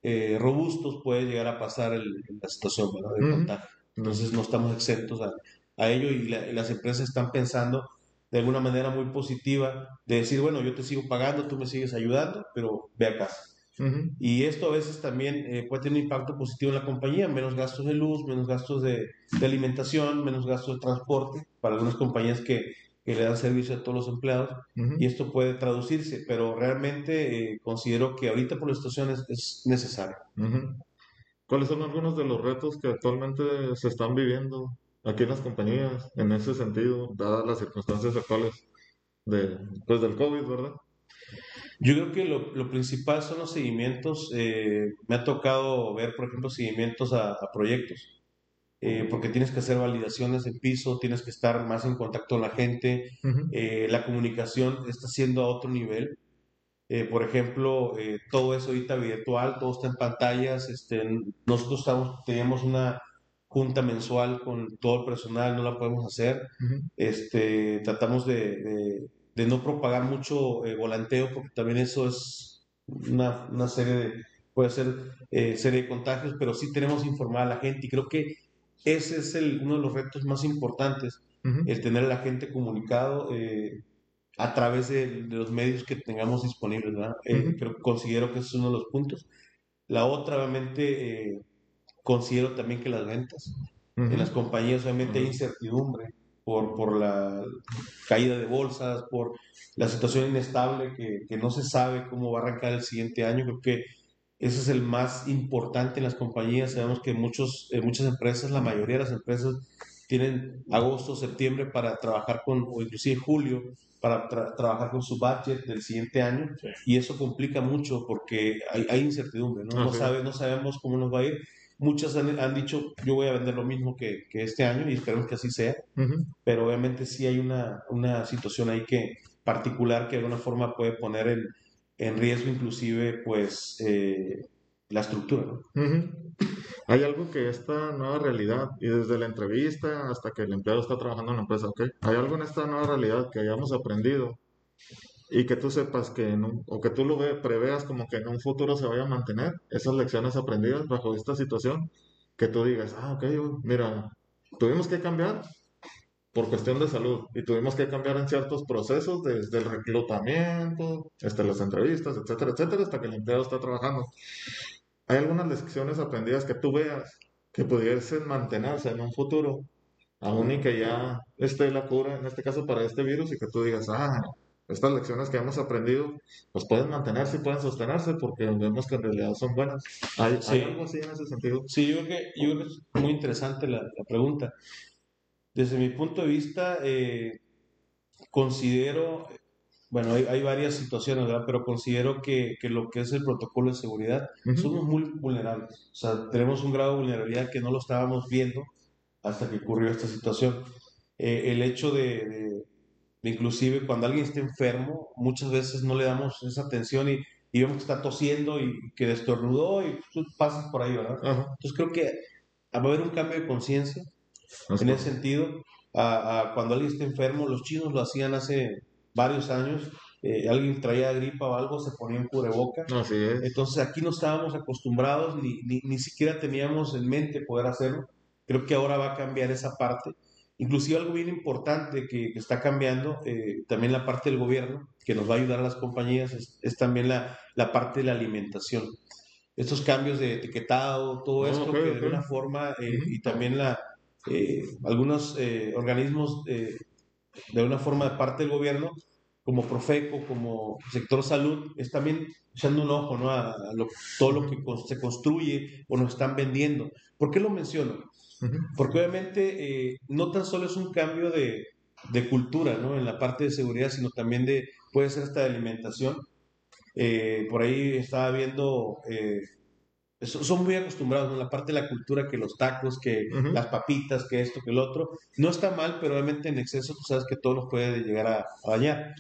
eh, robustos puede llegar a pasar la situación ¿verdad? de contagio. Entonces no estamos exentos a, a ello y, las empresas están pensando de alguna manera muy positiva de decir, bueno, yo te sigo pagando, tú me sigues ayudando, pero ve a casa. Y esto a veces también eh, puede tener un impacto positivo en la compañía, menos gastos de luz, menos gastos de, de alimentación, menos gastos de transporte para algunas compañías que, que le dan servicio a todos los empleados y esto puede traducirse, pero realmente eh, considero que ahorita por la situación es, necesario. ¿Cuáles son algunos de los retos que actualmente se están viviendo aquí en las compañías en ese sentido, dadas las circunstancias actuales de, pues, del COVID, verdad? Yo creo que lo, lo principal son los seguimientos. Eh, me ha tocado ver, por ejemplo, seguimientos a, proyectos, eh, porque tienes que hacer validaciones de piso, tienes que estar más en contacto con la gente, eh, la comunicación está siendo a otro nivel. por ejemplo, todo eso ahorita virtual, todo está en pantallas. Este, nosotros estamos, teníamos una junta mensual con todo el personal, no la podemos hacer. este, tratamos de de no propagar mucho eh, volanteo, porque también eso es una, una serie de, puede ser eh, serie de contagios, pero sí tenemos informar a la gente y creo que ese es el, uno de los retos más importantes, el tener a la gente comunicado eh, a través de, los medios que tengamos disponibles, ¿verdad? creo, considero que ese es uno de los puntos. La otra, obviamente, considero también que las ventas. En las compañías, obviamente, hay incertidumbre por, por la caída de bolsas, por la situación inestable que, que, no se sabe cómo va a arrancar el siguiente año. Creo que ese es el más importante en las compañías. Sabemos que muchos, eh, muchas empresas, la mayoría de las empresas, tienen agosto, septiembre para trabajar con, o inclusive julio, para trabajar con su budget del siguiente año. Y eso complica mucho porque hay, hay incertidumbre, ¿no? No, sabe, no sabemos cómo nos va a ir. Muchas han, dicho, yo voy a vender lo mismo que, que este año y esperemos que así sea, pero obviamente sí hay una, una, situación ahí que particular que de alguna forma puede poner en, en riesgo inclusive pues eh, la estructura. Hay algo que esta nueva realidad, y desde la entrevista hasta que el empleado está trabajando en la empresa, ¿ok? Hay algo en esta nueva realidad que hayamos aprendido y que tú sepas que o que tú lo ve, preveas como que en un futuro se vaya a mantener esas lecciones aprendidas bajo esta situación, que tú digas, ah, ok, mira, tuvimos que cambiar por cuestión de salud y tuvimos que cambiar en ciertos procesos desde el reclutamiento, hasta las entrevistas, etcétera, etcétera, hasta que el empleado está trabajando. Hay algunas lecciones aprendidas que tú veas que pudiesen mantenerse en un futuro, aún y que ya esté la cura, en este caso para este virus, y que tú digas, ah, estas lecciones que hemos aprendido, pues pueden mantenerse y pueden sostenerse porque vemos que en realidad son buenas. ¿Hay, algo así en ese sentido? Sí, yo creo que, yo creo que es muy interesante la, la, pregunta. Desde mi punto de vista, eh, considero, bueno, hay, hay, varias situaciones, ¿verdad? Pero considero que, que, lo que es el protocolo de seguridad, somos muy vulnerables. O sea, tenemos un grado de vulnerabilidad que no lo estábamos viendo hasta que ocurrió esta situación. Eh, el hecho de Inclusive cuando alguien está enfermo, muchas veces no le damos esa atención y, vemos que está tosiendo y que destornudó y tú pasas por ahí, ¿verdad? Entonces creo que va a haber un cambio de conciencia en ese sentido. A, cuando alguien está enfermo, los chinos lo hacían hace varios años. Eh, alguien traía gripa o algo, se ponía un cubreboca. Así es. Entonces aquí no estábamos acostumbrados, ni, ni, ni siquiera teníamos en mente poder hacerlo. Creo que ahora va a cambiar esa parte Inclusive algo bien importante que, está cambiando, eh, también la parte del gobierno, que nos va a ayudar a las compañías, es, también la, la, parte de la alimentación. Estos cambios de etiquetado, todo ah, esto que de alguna forma, eh, y también la, eh, algunos organismos de alguna forma de parte del gobierno, como Profeco, como sector salud, es también echando un ojo ¿no? a, todo lo que se construye o nos están vendiendo. ¿Por qué lo menciono? Porque obviamente eh, no tan solo es un cambio de, de, cultura, ¿no? En la parte de seguridad, sino también de, puede ser hasta de alimentación. Eh, por ahí estaba viendo eh, son muy acostumbrados en la parte de la cultura que los tacos, que Ujú. las papitas, que esto, que el otro. No está mal, pero obviamente en exceso tú sabes que todo nos puede llegar a, a dañar.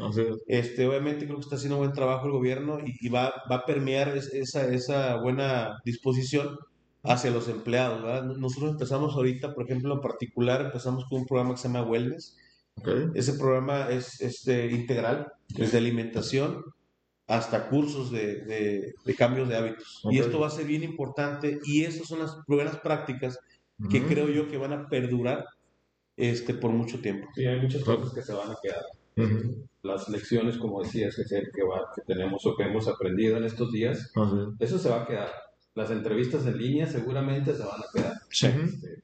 Este, obviamente creo que está haciendo buen trabajo el gobierno y, y va, va a permear es- esa, esa buena disposición hacia los empleados. ¿verdad? Nosotros empezamos ahorita, por ejemplo, en particular, empezamos con un programa que se llama Wellness. Ok. Ese programa es este, integral, desde alimentación hasta cursos de, de- de cambios de hábitos. Y Ok. esto va a ser bien importante y estas son las buenas prácticas que Ujú. creo yo que van a perdurar este, por mucho tiempo. Sí, hay muchas cosas que se van a quedar. Ujú. Las lecciones, como decías, que, que, va- que tenemos o que hemos aprendido en estos días, Así es. eso se va a quedar. Las entrevistas en línea seguramente se van a quedar. Ujú. Este,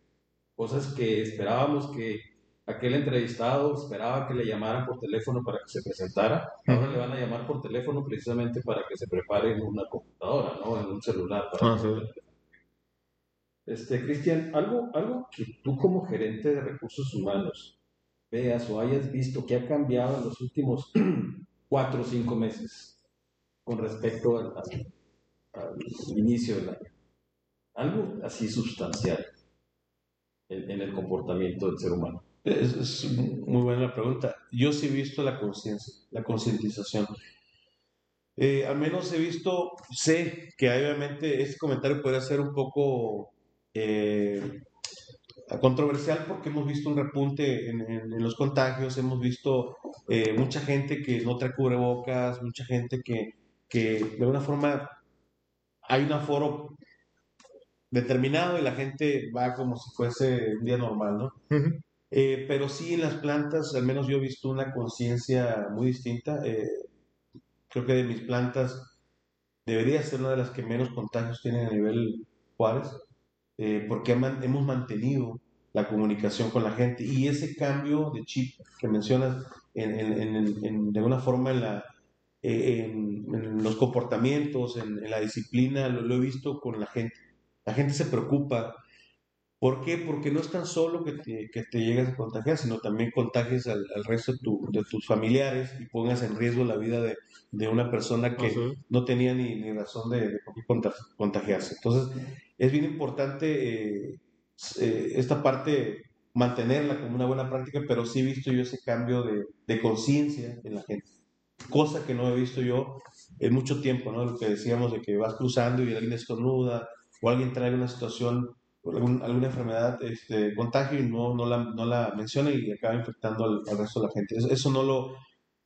cosas que esperábamos que aquel entrevistado esperaba que le llamaran por teléfono para que se presentara, ahora le van a llamar por teléfono precisamente para que se prepare en una computadora, ¿no? En un celular. para- Ah, sí. Este, Cristian, algo, algo que tú como gerente de recursos humanos veas o hayas visto que ha cambiado en los últimos cuatro o cinco meses con respecto al, al- al inicio del año. Algo así sustancial en, en el comportamiento del ser humano. Es, es muy buena la pregunta. Yo sí he visto la conciencia, la concientización. Eh, al menos he visto, sé que obviamente este comentario puede ser un poco eh, controversial porque hemos visto un repunte en, en- en los contagios, hemos visto eh, mucha gente que no trae cubrebocas, mucha gente que, que de alguna forma hay un aforo determinado y la gente va como si fuese un día normal, ¿no? Eh, pero sí en las plantas, al menos yo he visto una conciencia muy distinta. Eh, creo que de mis plantas debería ser una de las que menos contagios tienen a nivel Juárez, eh, porque hemos mantenido la comunicación con la gente y ese cambio de chip que mencionas en, en- en- en- de alguna forma en, la, eh, en, en los comportamientos, en, en la disciplina, lo, lo he visto con la gente. La gente se preocupa ¿Por qué? Porque no es tan solo que te, que te llegas a contagiar, sino también contagies al, al resto de, tu- de tus familiares y pongas en riesgo la vida de, de una persona que no tenía ni, ni razón de, contagiarse. Entonces, es bien importante eh, eh, esta parte mantenerla como una buena práctica, pero sí he visto yo ese cambio de, de conciencia en la gente. Cosa que no he visto yo en mucho tiempo, ¿no? Lo que decíamos de que vas cruzando y alguien estornuda o alguien trae una situación algún- alguna enfermedad, este, contagio y no, no, la, no la menciona y acaba infectando al, resto de la gente. Eso, no lo,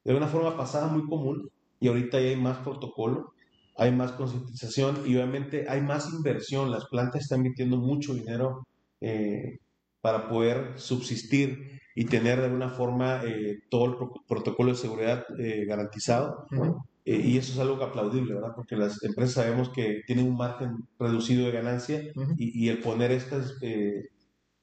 de alguna forma pasaba muy común y ahorita ya hay más protocolo, hay más concientización y obviamente hay más inversión. Las plantas están invirtiendo mucho dinero eh, para poder subsistir y tener de alguna forma eh, todo el pro- protocolo de seguridad eh, garantizado. Ujú. Eh, y eso es algo aplaudible, ¿verdad? Porque las empresas sabemos que tienen un margen reducido de ganancia Ujú. y, y el poner estas, eh,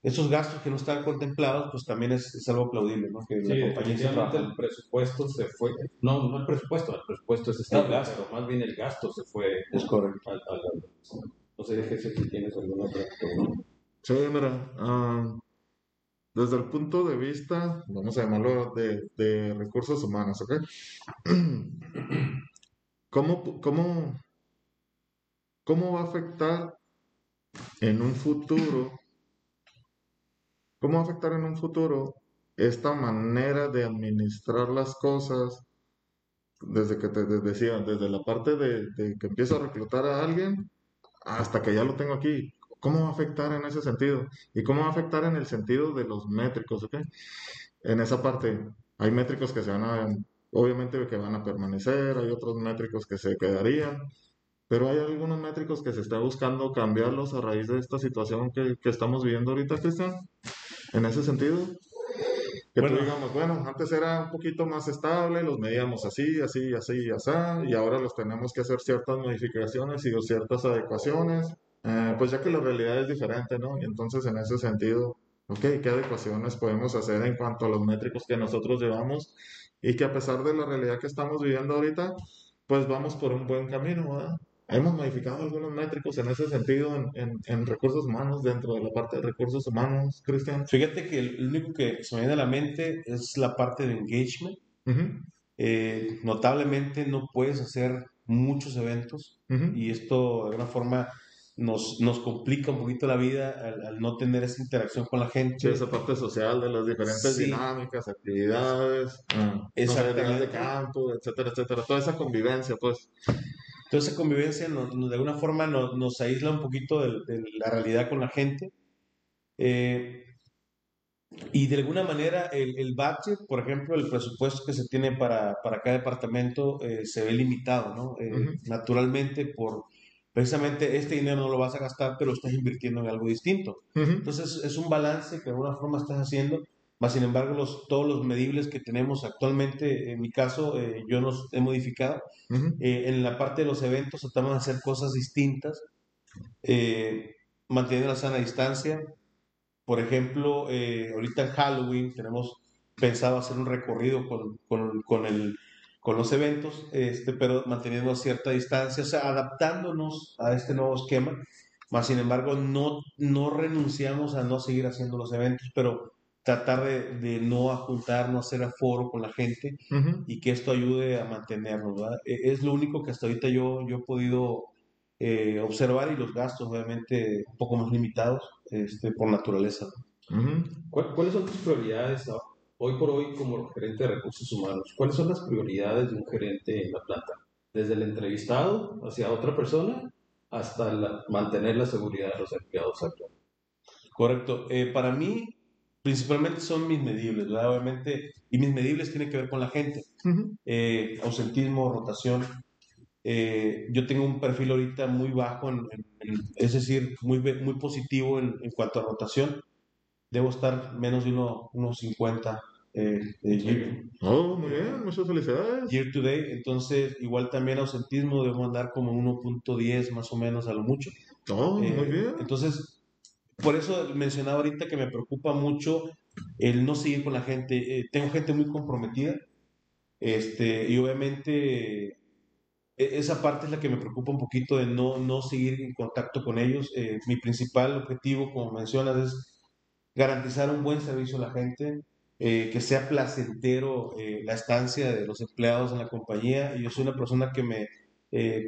esos gastos que no están contemplados, pues también es, es algo aplaudible, ¿no? Que Sí, la compañía trabajando. el presupuesto se fue, no, no el presupuesto, el presupuesto es estable, El gasto. más bien el gasto se fue Es correcto. al, al- al- no sé, déjese si tienes alguna otra pregunta. Sí, mira, ah, desde el punto de vista, vamos a llamarlo de, recursos humanos, ¿ok? ¿Cómo, cómo, cómo va a afectar en un futuro, cómo va a afectar en un futuro esta manera de administrar las cosas desde que te de- decía, desde la parte de, de que empiezo a reclutar a alguien hasta que ya lo tengo aquí? ¿Cómo va a afectar en ese sentido? ¿Y cómo va a afectar en el sentido de los métricos, ok? En esa parte, hay métricos que se van a, obviamente que van a permanecer, hay otros métricos que se quedarían, pero hay algunos métricos que se está buscando cambiarlos a raíz de esta situación que, que estamos viviendo ahorita, Cristian. En ese sentido, que Bueno. tú digamos, bueno, antes era un poquito más estable, los medíamos así, así, así, así, y ahora los tenemos que hacer ciertas modificaciones y ciertas adecuaciones, eh, pues ya que la realidad es diferente, ¿no? Y entonces en ese sentido, ok, ¿qué adecuaciones podemos hacer en cuanto a los métricos que nosotros llevamos? Y que a pesar de la realidad que estamos viviendo ahorita, pues vamos por un buen camino, ¿verdad? Hemos modificado algunos métricos en ese sentido en, en, en recursos humanos, dentro de la parte de recursos humanos, Cristian. Fíjate que el único que se me viene a la mente es la parte de engagement. Eh, notablemente no puedes hacer muchos eventos y esto de alguna forma nos, nos complica un poquito la vida al, no tener esa interacción con la gente. Sí, esa parte social de las diferentes dinámicas, actividades, ah, de campo, etcétera, etcétera. Toda esa convivencia, pues. Toda esa convivencia de alguna forma nos, nos aísla un poquito de, la realidad con la gente. Eh, y de alguna manera el, el, budget, por ejemplo, el presupuesto que se tiene para, para cada departamento eh, se ve limitado, ¿no? Eh, naturalmente por precisamente este dinero no lo vas a gastar, pero estás invirtiendo en algo distinto. Entonces es un balance que de alguna forma estás haciendo, más sin embargo los, todos los medibles que tenemos actualmente, en mi caso, eh, yo los he modificado. en la parte de los eventos tratamos de hacer cosas distintas, manteniendo la sana distancia, por ejemplo, eh, ahorita en Halloween tenemos pensado hacer un recorrido con, con, con, el, con los eventos, este, pero manteniendo cierta distancia, o sea, adaptándonos a este nuevo esquema. Más sin embargo, no, no renunciamos a no seguir haciendo los eventos, pero tratar de, de no juntarnos, hacer aforo con la gente y que esto ayude a mantenernos. E, es lo único que hasta ahorita yo, yo he podido eh, observar y los gastos obviamente un poco más limitados este, por naturaleza. ¿Cuáles son tus prioridades hoy por hoy como gerente de recursos humanos? ¿Cuáles son las prioridades de un gerente en la planta? Desde el entrevistado hacia otra persona hasta mantener la seguridad de los empleados actuales. Correcto. Eh, para mí, principalmente son mis medibles, Obviamente, y mis medibles tienen que ver con la gente. Eh, ausentismo, rotación, eh, yo tengo un perfil ahorita muy bajo, en, es decir, muy, muy positivo en, en, cuanto a rotación. Debo estar menos de uno, unos 50. Eh, oh, muy bien, muchas felicidades. Year to day, entonces igual también ausentismo debo andar como 1.10 más o menos a lo mucho. Oh, muy eh, bien. Entonces, por eso mencionaba ahorita que me preocupa mucho el no seguir con la gente. Eh, tengo gente muy comprometida este, y obviamente e-, esa parte es la que me preocupa un poquito de no, no seguir en contacto con ellos. Eh, mi principal objetivo, como mencionas, es garantizar un buen servicio a la gente, eh, que sea placentero eh, la estancia de los empleados en la compañía. Y yo soy una persona que me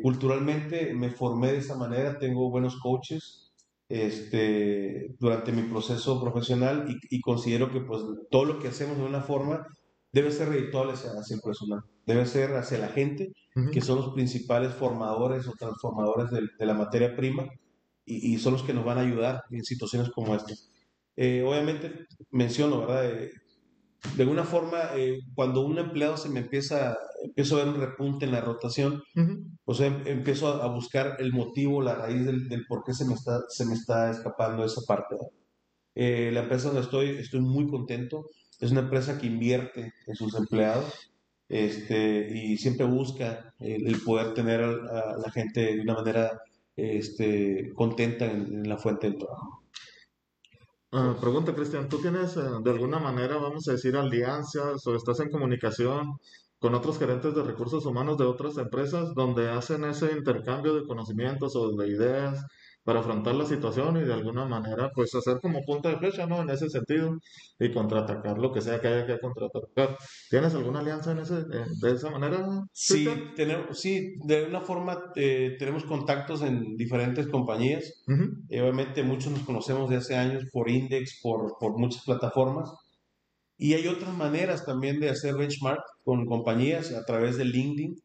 culturalmente me formé de esa manera, tengo buenos coaches este, durante mi proceso profesional y, y considero que pues todo lo que hacemos de una forma debe ser redituable hacia, el personal, debe ser hacia la gente, que son los principales formadores o transformadores de, la materia prima y, son los que nos van a ayudar en situaciones como esta. Eh, obviamente, menciono, ¿verdad? Eh, de alguna forma, eh, cuando un empleado se me empieza, empiezo a ver un repunte en la rotación, pues em, empiezo a, buscar el motivo, la raíz del, por qué se me está, se me está escapando esa parte. la empresa donde estoy, estoy muy contento es una empresa que invierte en sus empleados este, y siempre busca el, poder tener a, la gente de una manera este, contenta en, la fuente del trabajo. Ah, pregunta, Cristian, ¿tú tienes eh, de alguna manera, vamos a decir, alianzas o estás en comunicación con otros gerentes de recursos humanos de otras empresas donde hacen ese intercambio de conocimientos o de ideas para afrontar la situación y de alguna manera pues hacer como punta de flecha, ¿no? En ese sentido y contraatacar lo que sea que haya que contraatacar. ¿Tienes alguna alianza en ese, de esa manera? Sí, tenemos, sí, de una forma eh, tenemos contactos en diferentes compañías. obviamente muchos nos conocemos de hace años por Index, por, por muchas plataformas. Y hay otras maneras también de hacer benchmark con compañías a través de LinkedIn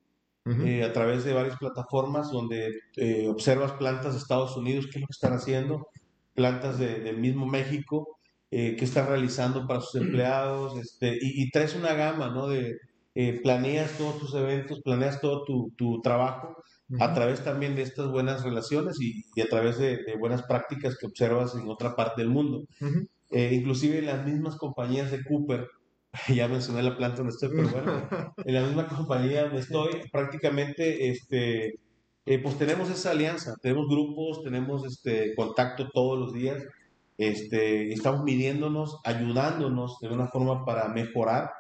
eh, a través de varias plataformas donde eh, observas plantas de Estados Unidos, qué es lo que están haciendo, plantas de, del mismo México, eh, qué están realizando para sus empleados, este, y, traes una gama, ¿no? De, planeas todos tus eventos, planeas todo tu, tu trabajo a través también de estas buenas relaciones y, y a través de, buenas prácticas que observas en otra parte del mundo. inclusive las mismas compañías de Cooper, ya mencioné la planta donde estoy, pero bueno, en la misma compañía donde estoy, prácticamente, este, eh, pues tenemos esa alianza, tenemos grupos, tenemos este contacto todos los días, este, estamos midiéndonos, ayudándonos de una forma para mejorar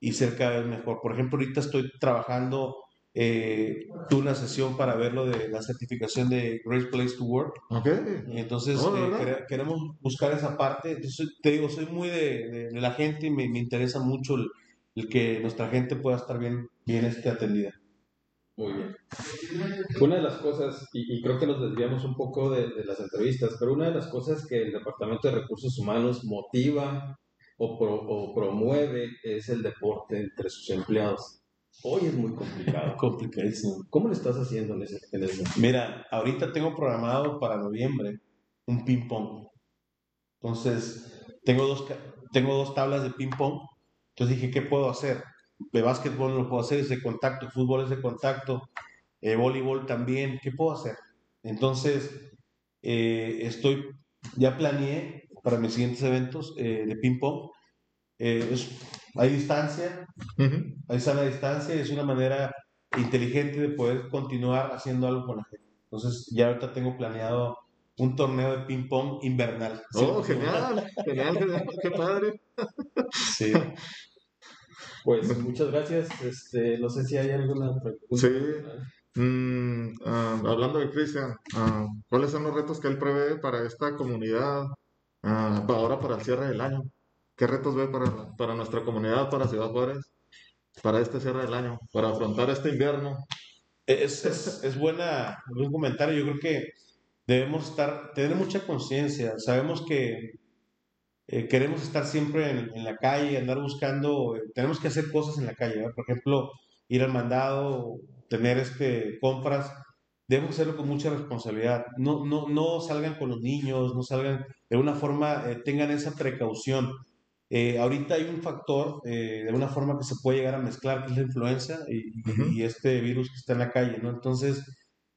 y ser cada vez mejor. Por ejemplo, ahorita estoy trabajando eh, tuve una sesión para ver lo de la certificación de Great Place to Work. Okay. Y entonces oh, eh, queremos buscar esa parte. te digo, soy muy de, de, la gente y me, me interesa mucho el, el, que nuestra gente pueda estar bien, bien este, atendida. Muy bien. Una de las cosas, y, creo que nos desviamos un poco de, las entrevistas, pero una de las cosas que el Departamento de Recursos Humanos motiva o, promueve es el deporte entre sus empleados. Hoy es muy complicado. Complicadísimo. ¿Cómo le estás haciendo en ese, en Mira, ahorita tengo programado para noviembre un ping-pong. Entonces, tengo dos, tengo dos tablas de ping-pong. Entonces dije, ¿qué puedo hacer? De básquetbol no lo puedo hacer, es de contacto, fútbol es de contacto, eh, voleibol también, ¿qué puedo hacer? Entonces, eh, estoy, ya planeé para mis siguientes eventos eh, de ping-pong. Hay distancia, hay sana distancia, es una manera inteligente de poder continuar haciendo algo con la gente. Entonces, ya ahorita tengo planeado un torneo de ping-pong invernal. Oh, genial, genial, genial, qué padre. Sí. Pues muchas gracias. Este, no sé si hay alguna pregunta. Sí. Mm, ah, hablando de Cristian, ah, ¿cuáles son los retos que él prevé para esta comunidad uh, ahora para el cierre del año? ¿Qué retos ve para, para nuestra comunidad, para Ciudad Juárez, para este cierre del año, para afrontar este invierno? Es, es, es buena, buen comentario. Yo creo que debemos estar, tener mucha conciencia. Sabemos que eh, queremos estar siempre en, la calle, andar buscando, tenemos que hacer cosas en la calle, por ejemplo, ir al mandado, tener este, compras, debemos hacerlo con mucha responsabilidad. No, no, no salgan con los niños, no salgan de una forma, eh, tengan esa precaución. Ahorita hay un factor, de una forma que se puede llegar a mezclar, que es la influenza y, y, este virus que está en la calle, ¿no? Entonces,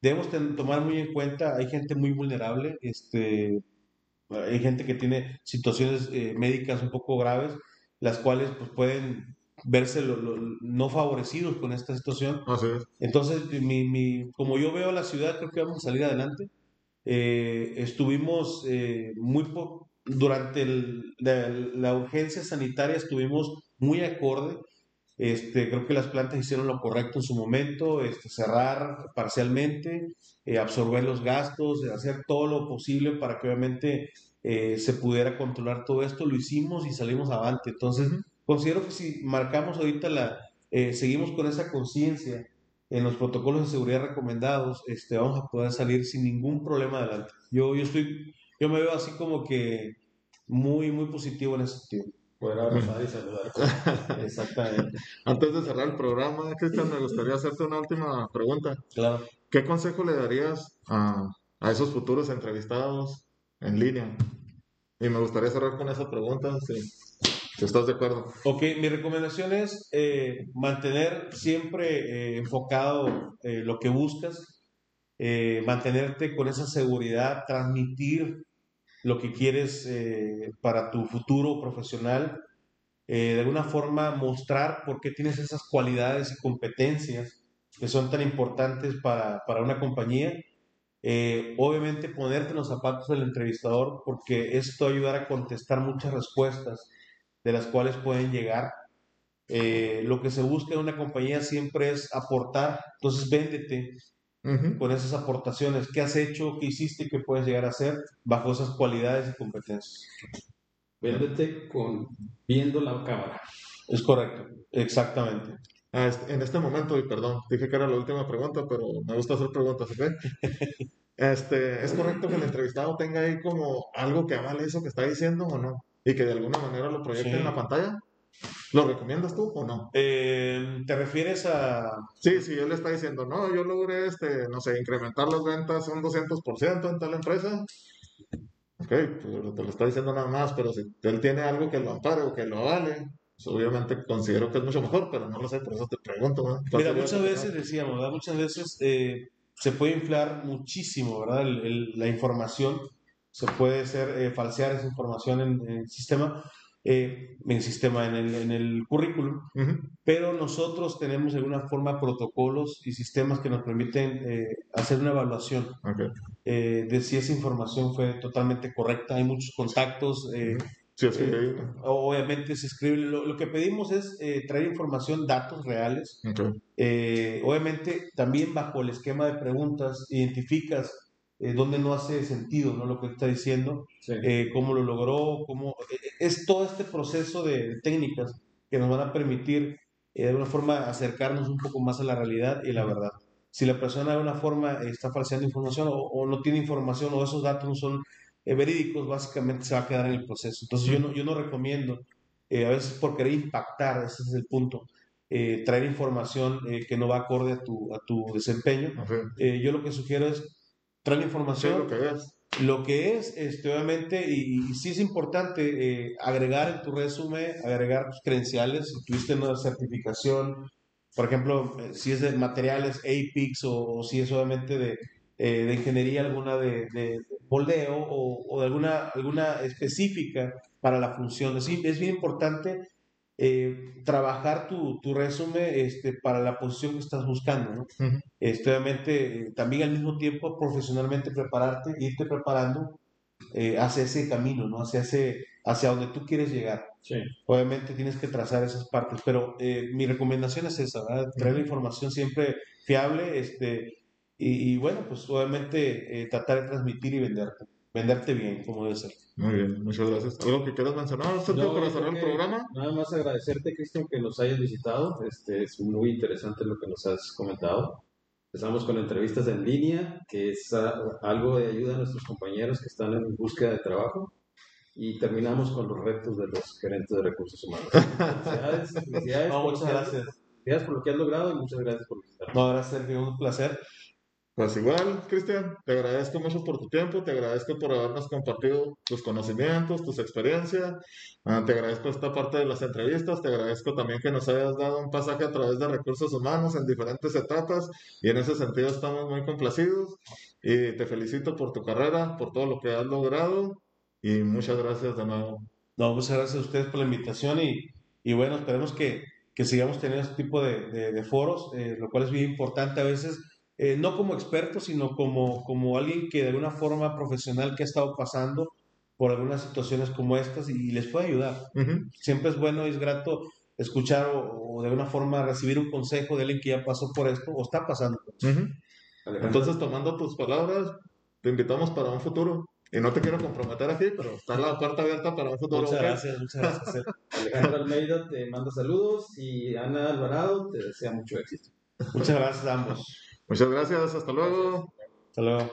debemos tomar muy en cuenta, hay gente muy vulnerable, este, hay gente que tiene situaciones eh, médicas un poco graves, las cuales pues, pueden verse no favorecidos con esta situación. Entonces, mi, mi, como yo veo la ciudad, creo que vamos a salir adelante. Eh, estuvimos eh, muy durante la, la, urgencia sanitaria, estuvimos muy acorde este, creo que las plantas hicieron lo correcto en su momento, este, cerrar parcialmente, eh, absorber los gastos, hacer todo lo posible para que obviamente eh, se pudiera controlar todo esto. Lo hicimos y salimos adelante. Entonces, considero que si marcamos ahorita la, eh, seguimos con esa conciencia en los protocolos de seguridad recomendados, este, vamos a poder salir sin ningún problema adelante. Yo, yo estoy, yo me veo así como que muy, muy positivo en ese sentido poder abrazar y saludar. Exactamente. Antes de cerrar el programa, Cristian, me gustaría hacerte una última pregunta. Claro. ¿Qué consejo le darías a, a esos futuros entrevistados en línea? Y me gustaría cerrar con esa pregunta, si, si estás de acuerdo. Ok, mi recomendación es eh, mantener siempre eh, enfocado eh, lo que buscas, mantenerte con esa seguridad, transmitir lo que quieres eh, para tu futuro profesional, eh, de alguna forma mostrar por qué tienes esas cualidades y competencias que son tan importantes para, para una compañía. Eh, obviamente ponerte en los zapatos del entrevistador porque esto ayudará a contestar muchas respuestas de las cuales pueden llegar. lo que se busca en una compañía siempre es aportar, entonces véndete, con esas aportaciones. ¿Qué has hecho? ¿Qué hiciste? y ¿Qué puedes llegar a hacer bajo esas cualidades y competencias? Véndete con viendo la cámara. Es correcto, exactamente. Ah, en este momento, y perdón, dije que era la última pregunta, pero me gusta hacer preguntas, ¿ok? este, ¿Es correcto que el entrevistado tenga ahí como algo que avale eso que está diciendo o no? Y que de alguna manera lo proyecte en la pantalla. ¿Lo recomiendas tú o no? Eh, ¿Te refieres a...? Sí, sí, él está diciendo, no, yo logré, este, no sé, incrementar las ventas un 200% en tal empresa. Ok, pues te lo está diciendo nada más, pero si él tiene algo que lo ampare o que lo avale, pues obviamente considero que es mucho mejor, pero no lo sé, por eso te pregunto. Mira, muchas veces decíamos, ¿verdad? Muchas veces eh, se puede inflar muchísimo, ¿verdad? la información, se puede hacer, eh, falsear esa información en el sistema eh, en sistema, en el, en el currículum, pero nosotros tenemos de alguna forma protocolos y sistemas que nos permiten eh, hacer una evaluación eh, de si esa información fue totalmente correcta. Hay muchos contactos. Sí, obviamente se escribe. Lo, que pedimos es traer información, datos reales. obviamente también bajo el esquema de preguntas identificas eh, donde no hace sentido ¿no? lo que está diciendo, eh, cómo lo logró, cómo... Eh, es todo este proceso de, técnicas que nos van a permitir de alguna forma acercarnos un poco más a la realidad y la verdad. si la persona de alguna forma está falseando información o, no tiene información o esos datos no son eh, verídicos, básicamente se va a quedar en el proceso. Entonces yo no, yo no recomiendo, eh, a veces por querer impactar, ese es el punto, eh, traer información que no va acorde a tu, a tu desempeño. yo lo que sugiero es traer información. lo que es. Lo que es, este, obviamente, y, y sí es importante agregar en tu resumen, agregar tus credenciales, si tuviste una certificación, por ejemplo, eh, si es de materiales APIX o, si es obviamente de, eh, de ingeniería alguna de, de moldeo o, o, de alguna, alguna específica para la función. Es, es bien importante eh, trabajar tu, tu resumen este, para la posición que estás buscando. ¿no? este, obviamente, también al mismo tiempo profesionalmente prepararte, irte preparando hacia ese camino, ¿no? hacia, ese, hacia donde tú quieres llegar. Obviamente tienes que trazar esas partes, pero eh, mi recomendación es esa, traer la información siempre fiable este, y, bueno, pues obviamente eh, tratar de transmitir y venderte, venderte bien, como debe ser. Muy bien, muchas gracias. ¿Algo que quieras mencionar, Sergio, para cerrar el programa? Nada más agradecerte, Cristian, que nos hayas visitado. Este, es muy interesante lo que nos has comentado. Empezamos con entrevistas en línea, que es algo de ayuda a nuestros compañeros que están en búsqueda de trabajo y terminamos con los retos de los gerentes de recursos humanos. Felicidades, felicidades. muchas gracias. Gracias por lo que has logrado y muchas gracias por visitarnos. No, gracias, Sergio, un placer. Pues igual, Cristian, te agradezco mucho por tu tiempo, te agradezco por habernos compartido tus conocimientos, tus experiencias, ah, te agradezco esta parte de las entrevistas, te agradezco también que nos hayas dado un pasaje a través de recursos humanos en diferentes etapas y en ese sentido estamos muy complacidos y te felicito por tu carrera, por todo lo que has logrado y muchas gracias de nuevo. No, muchas gracias a ustedes por la invitación y, y bueno, esperemos que, que, sigamos teniendo este tipo de, de, foros, eh, lo cual es bien importante a veces, eh, no como experto, sino como, como alguien que de alguna forma profesional que ha estado pasando por algunas situaciones como estas y les puede ayudar. Siempre es bueno y es grato escuchar o, de alguna forma recibir un consejo de alguien que ya pasó por esto o está pasando Entonces, tomando tus palabras, te invitamos para un futuro. Y no te quiero comprometer aquí, pero está la puerta abierta para un futuro. Muchas gracias, muchas gracias. Alejandro Almeida te manda saludos y Ana Alvarado te desea mucho éxito. Muchas gracias a ambos. Muchas gracias, hasta luego. Hasta luego.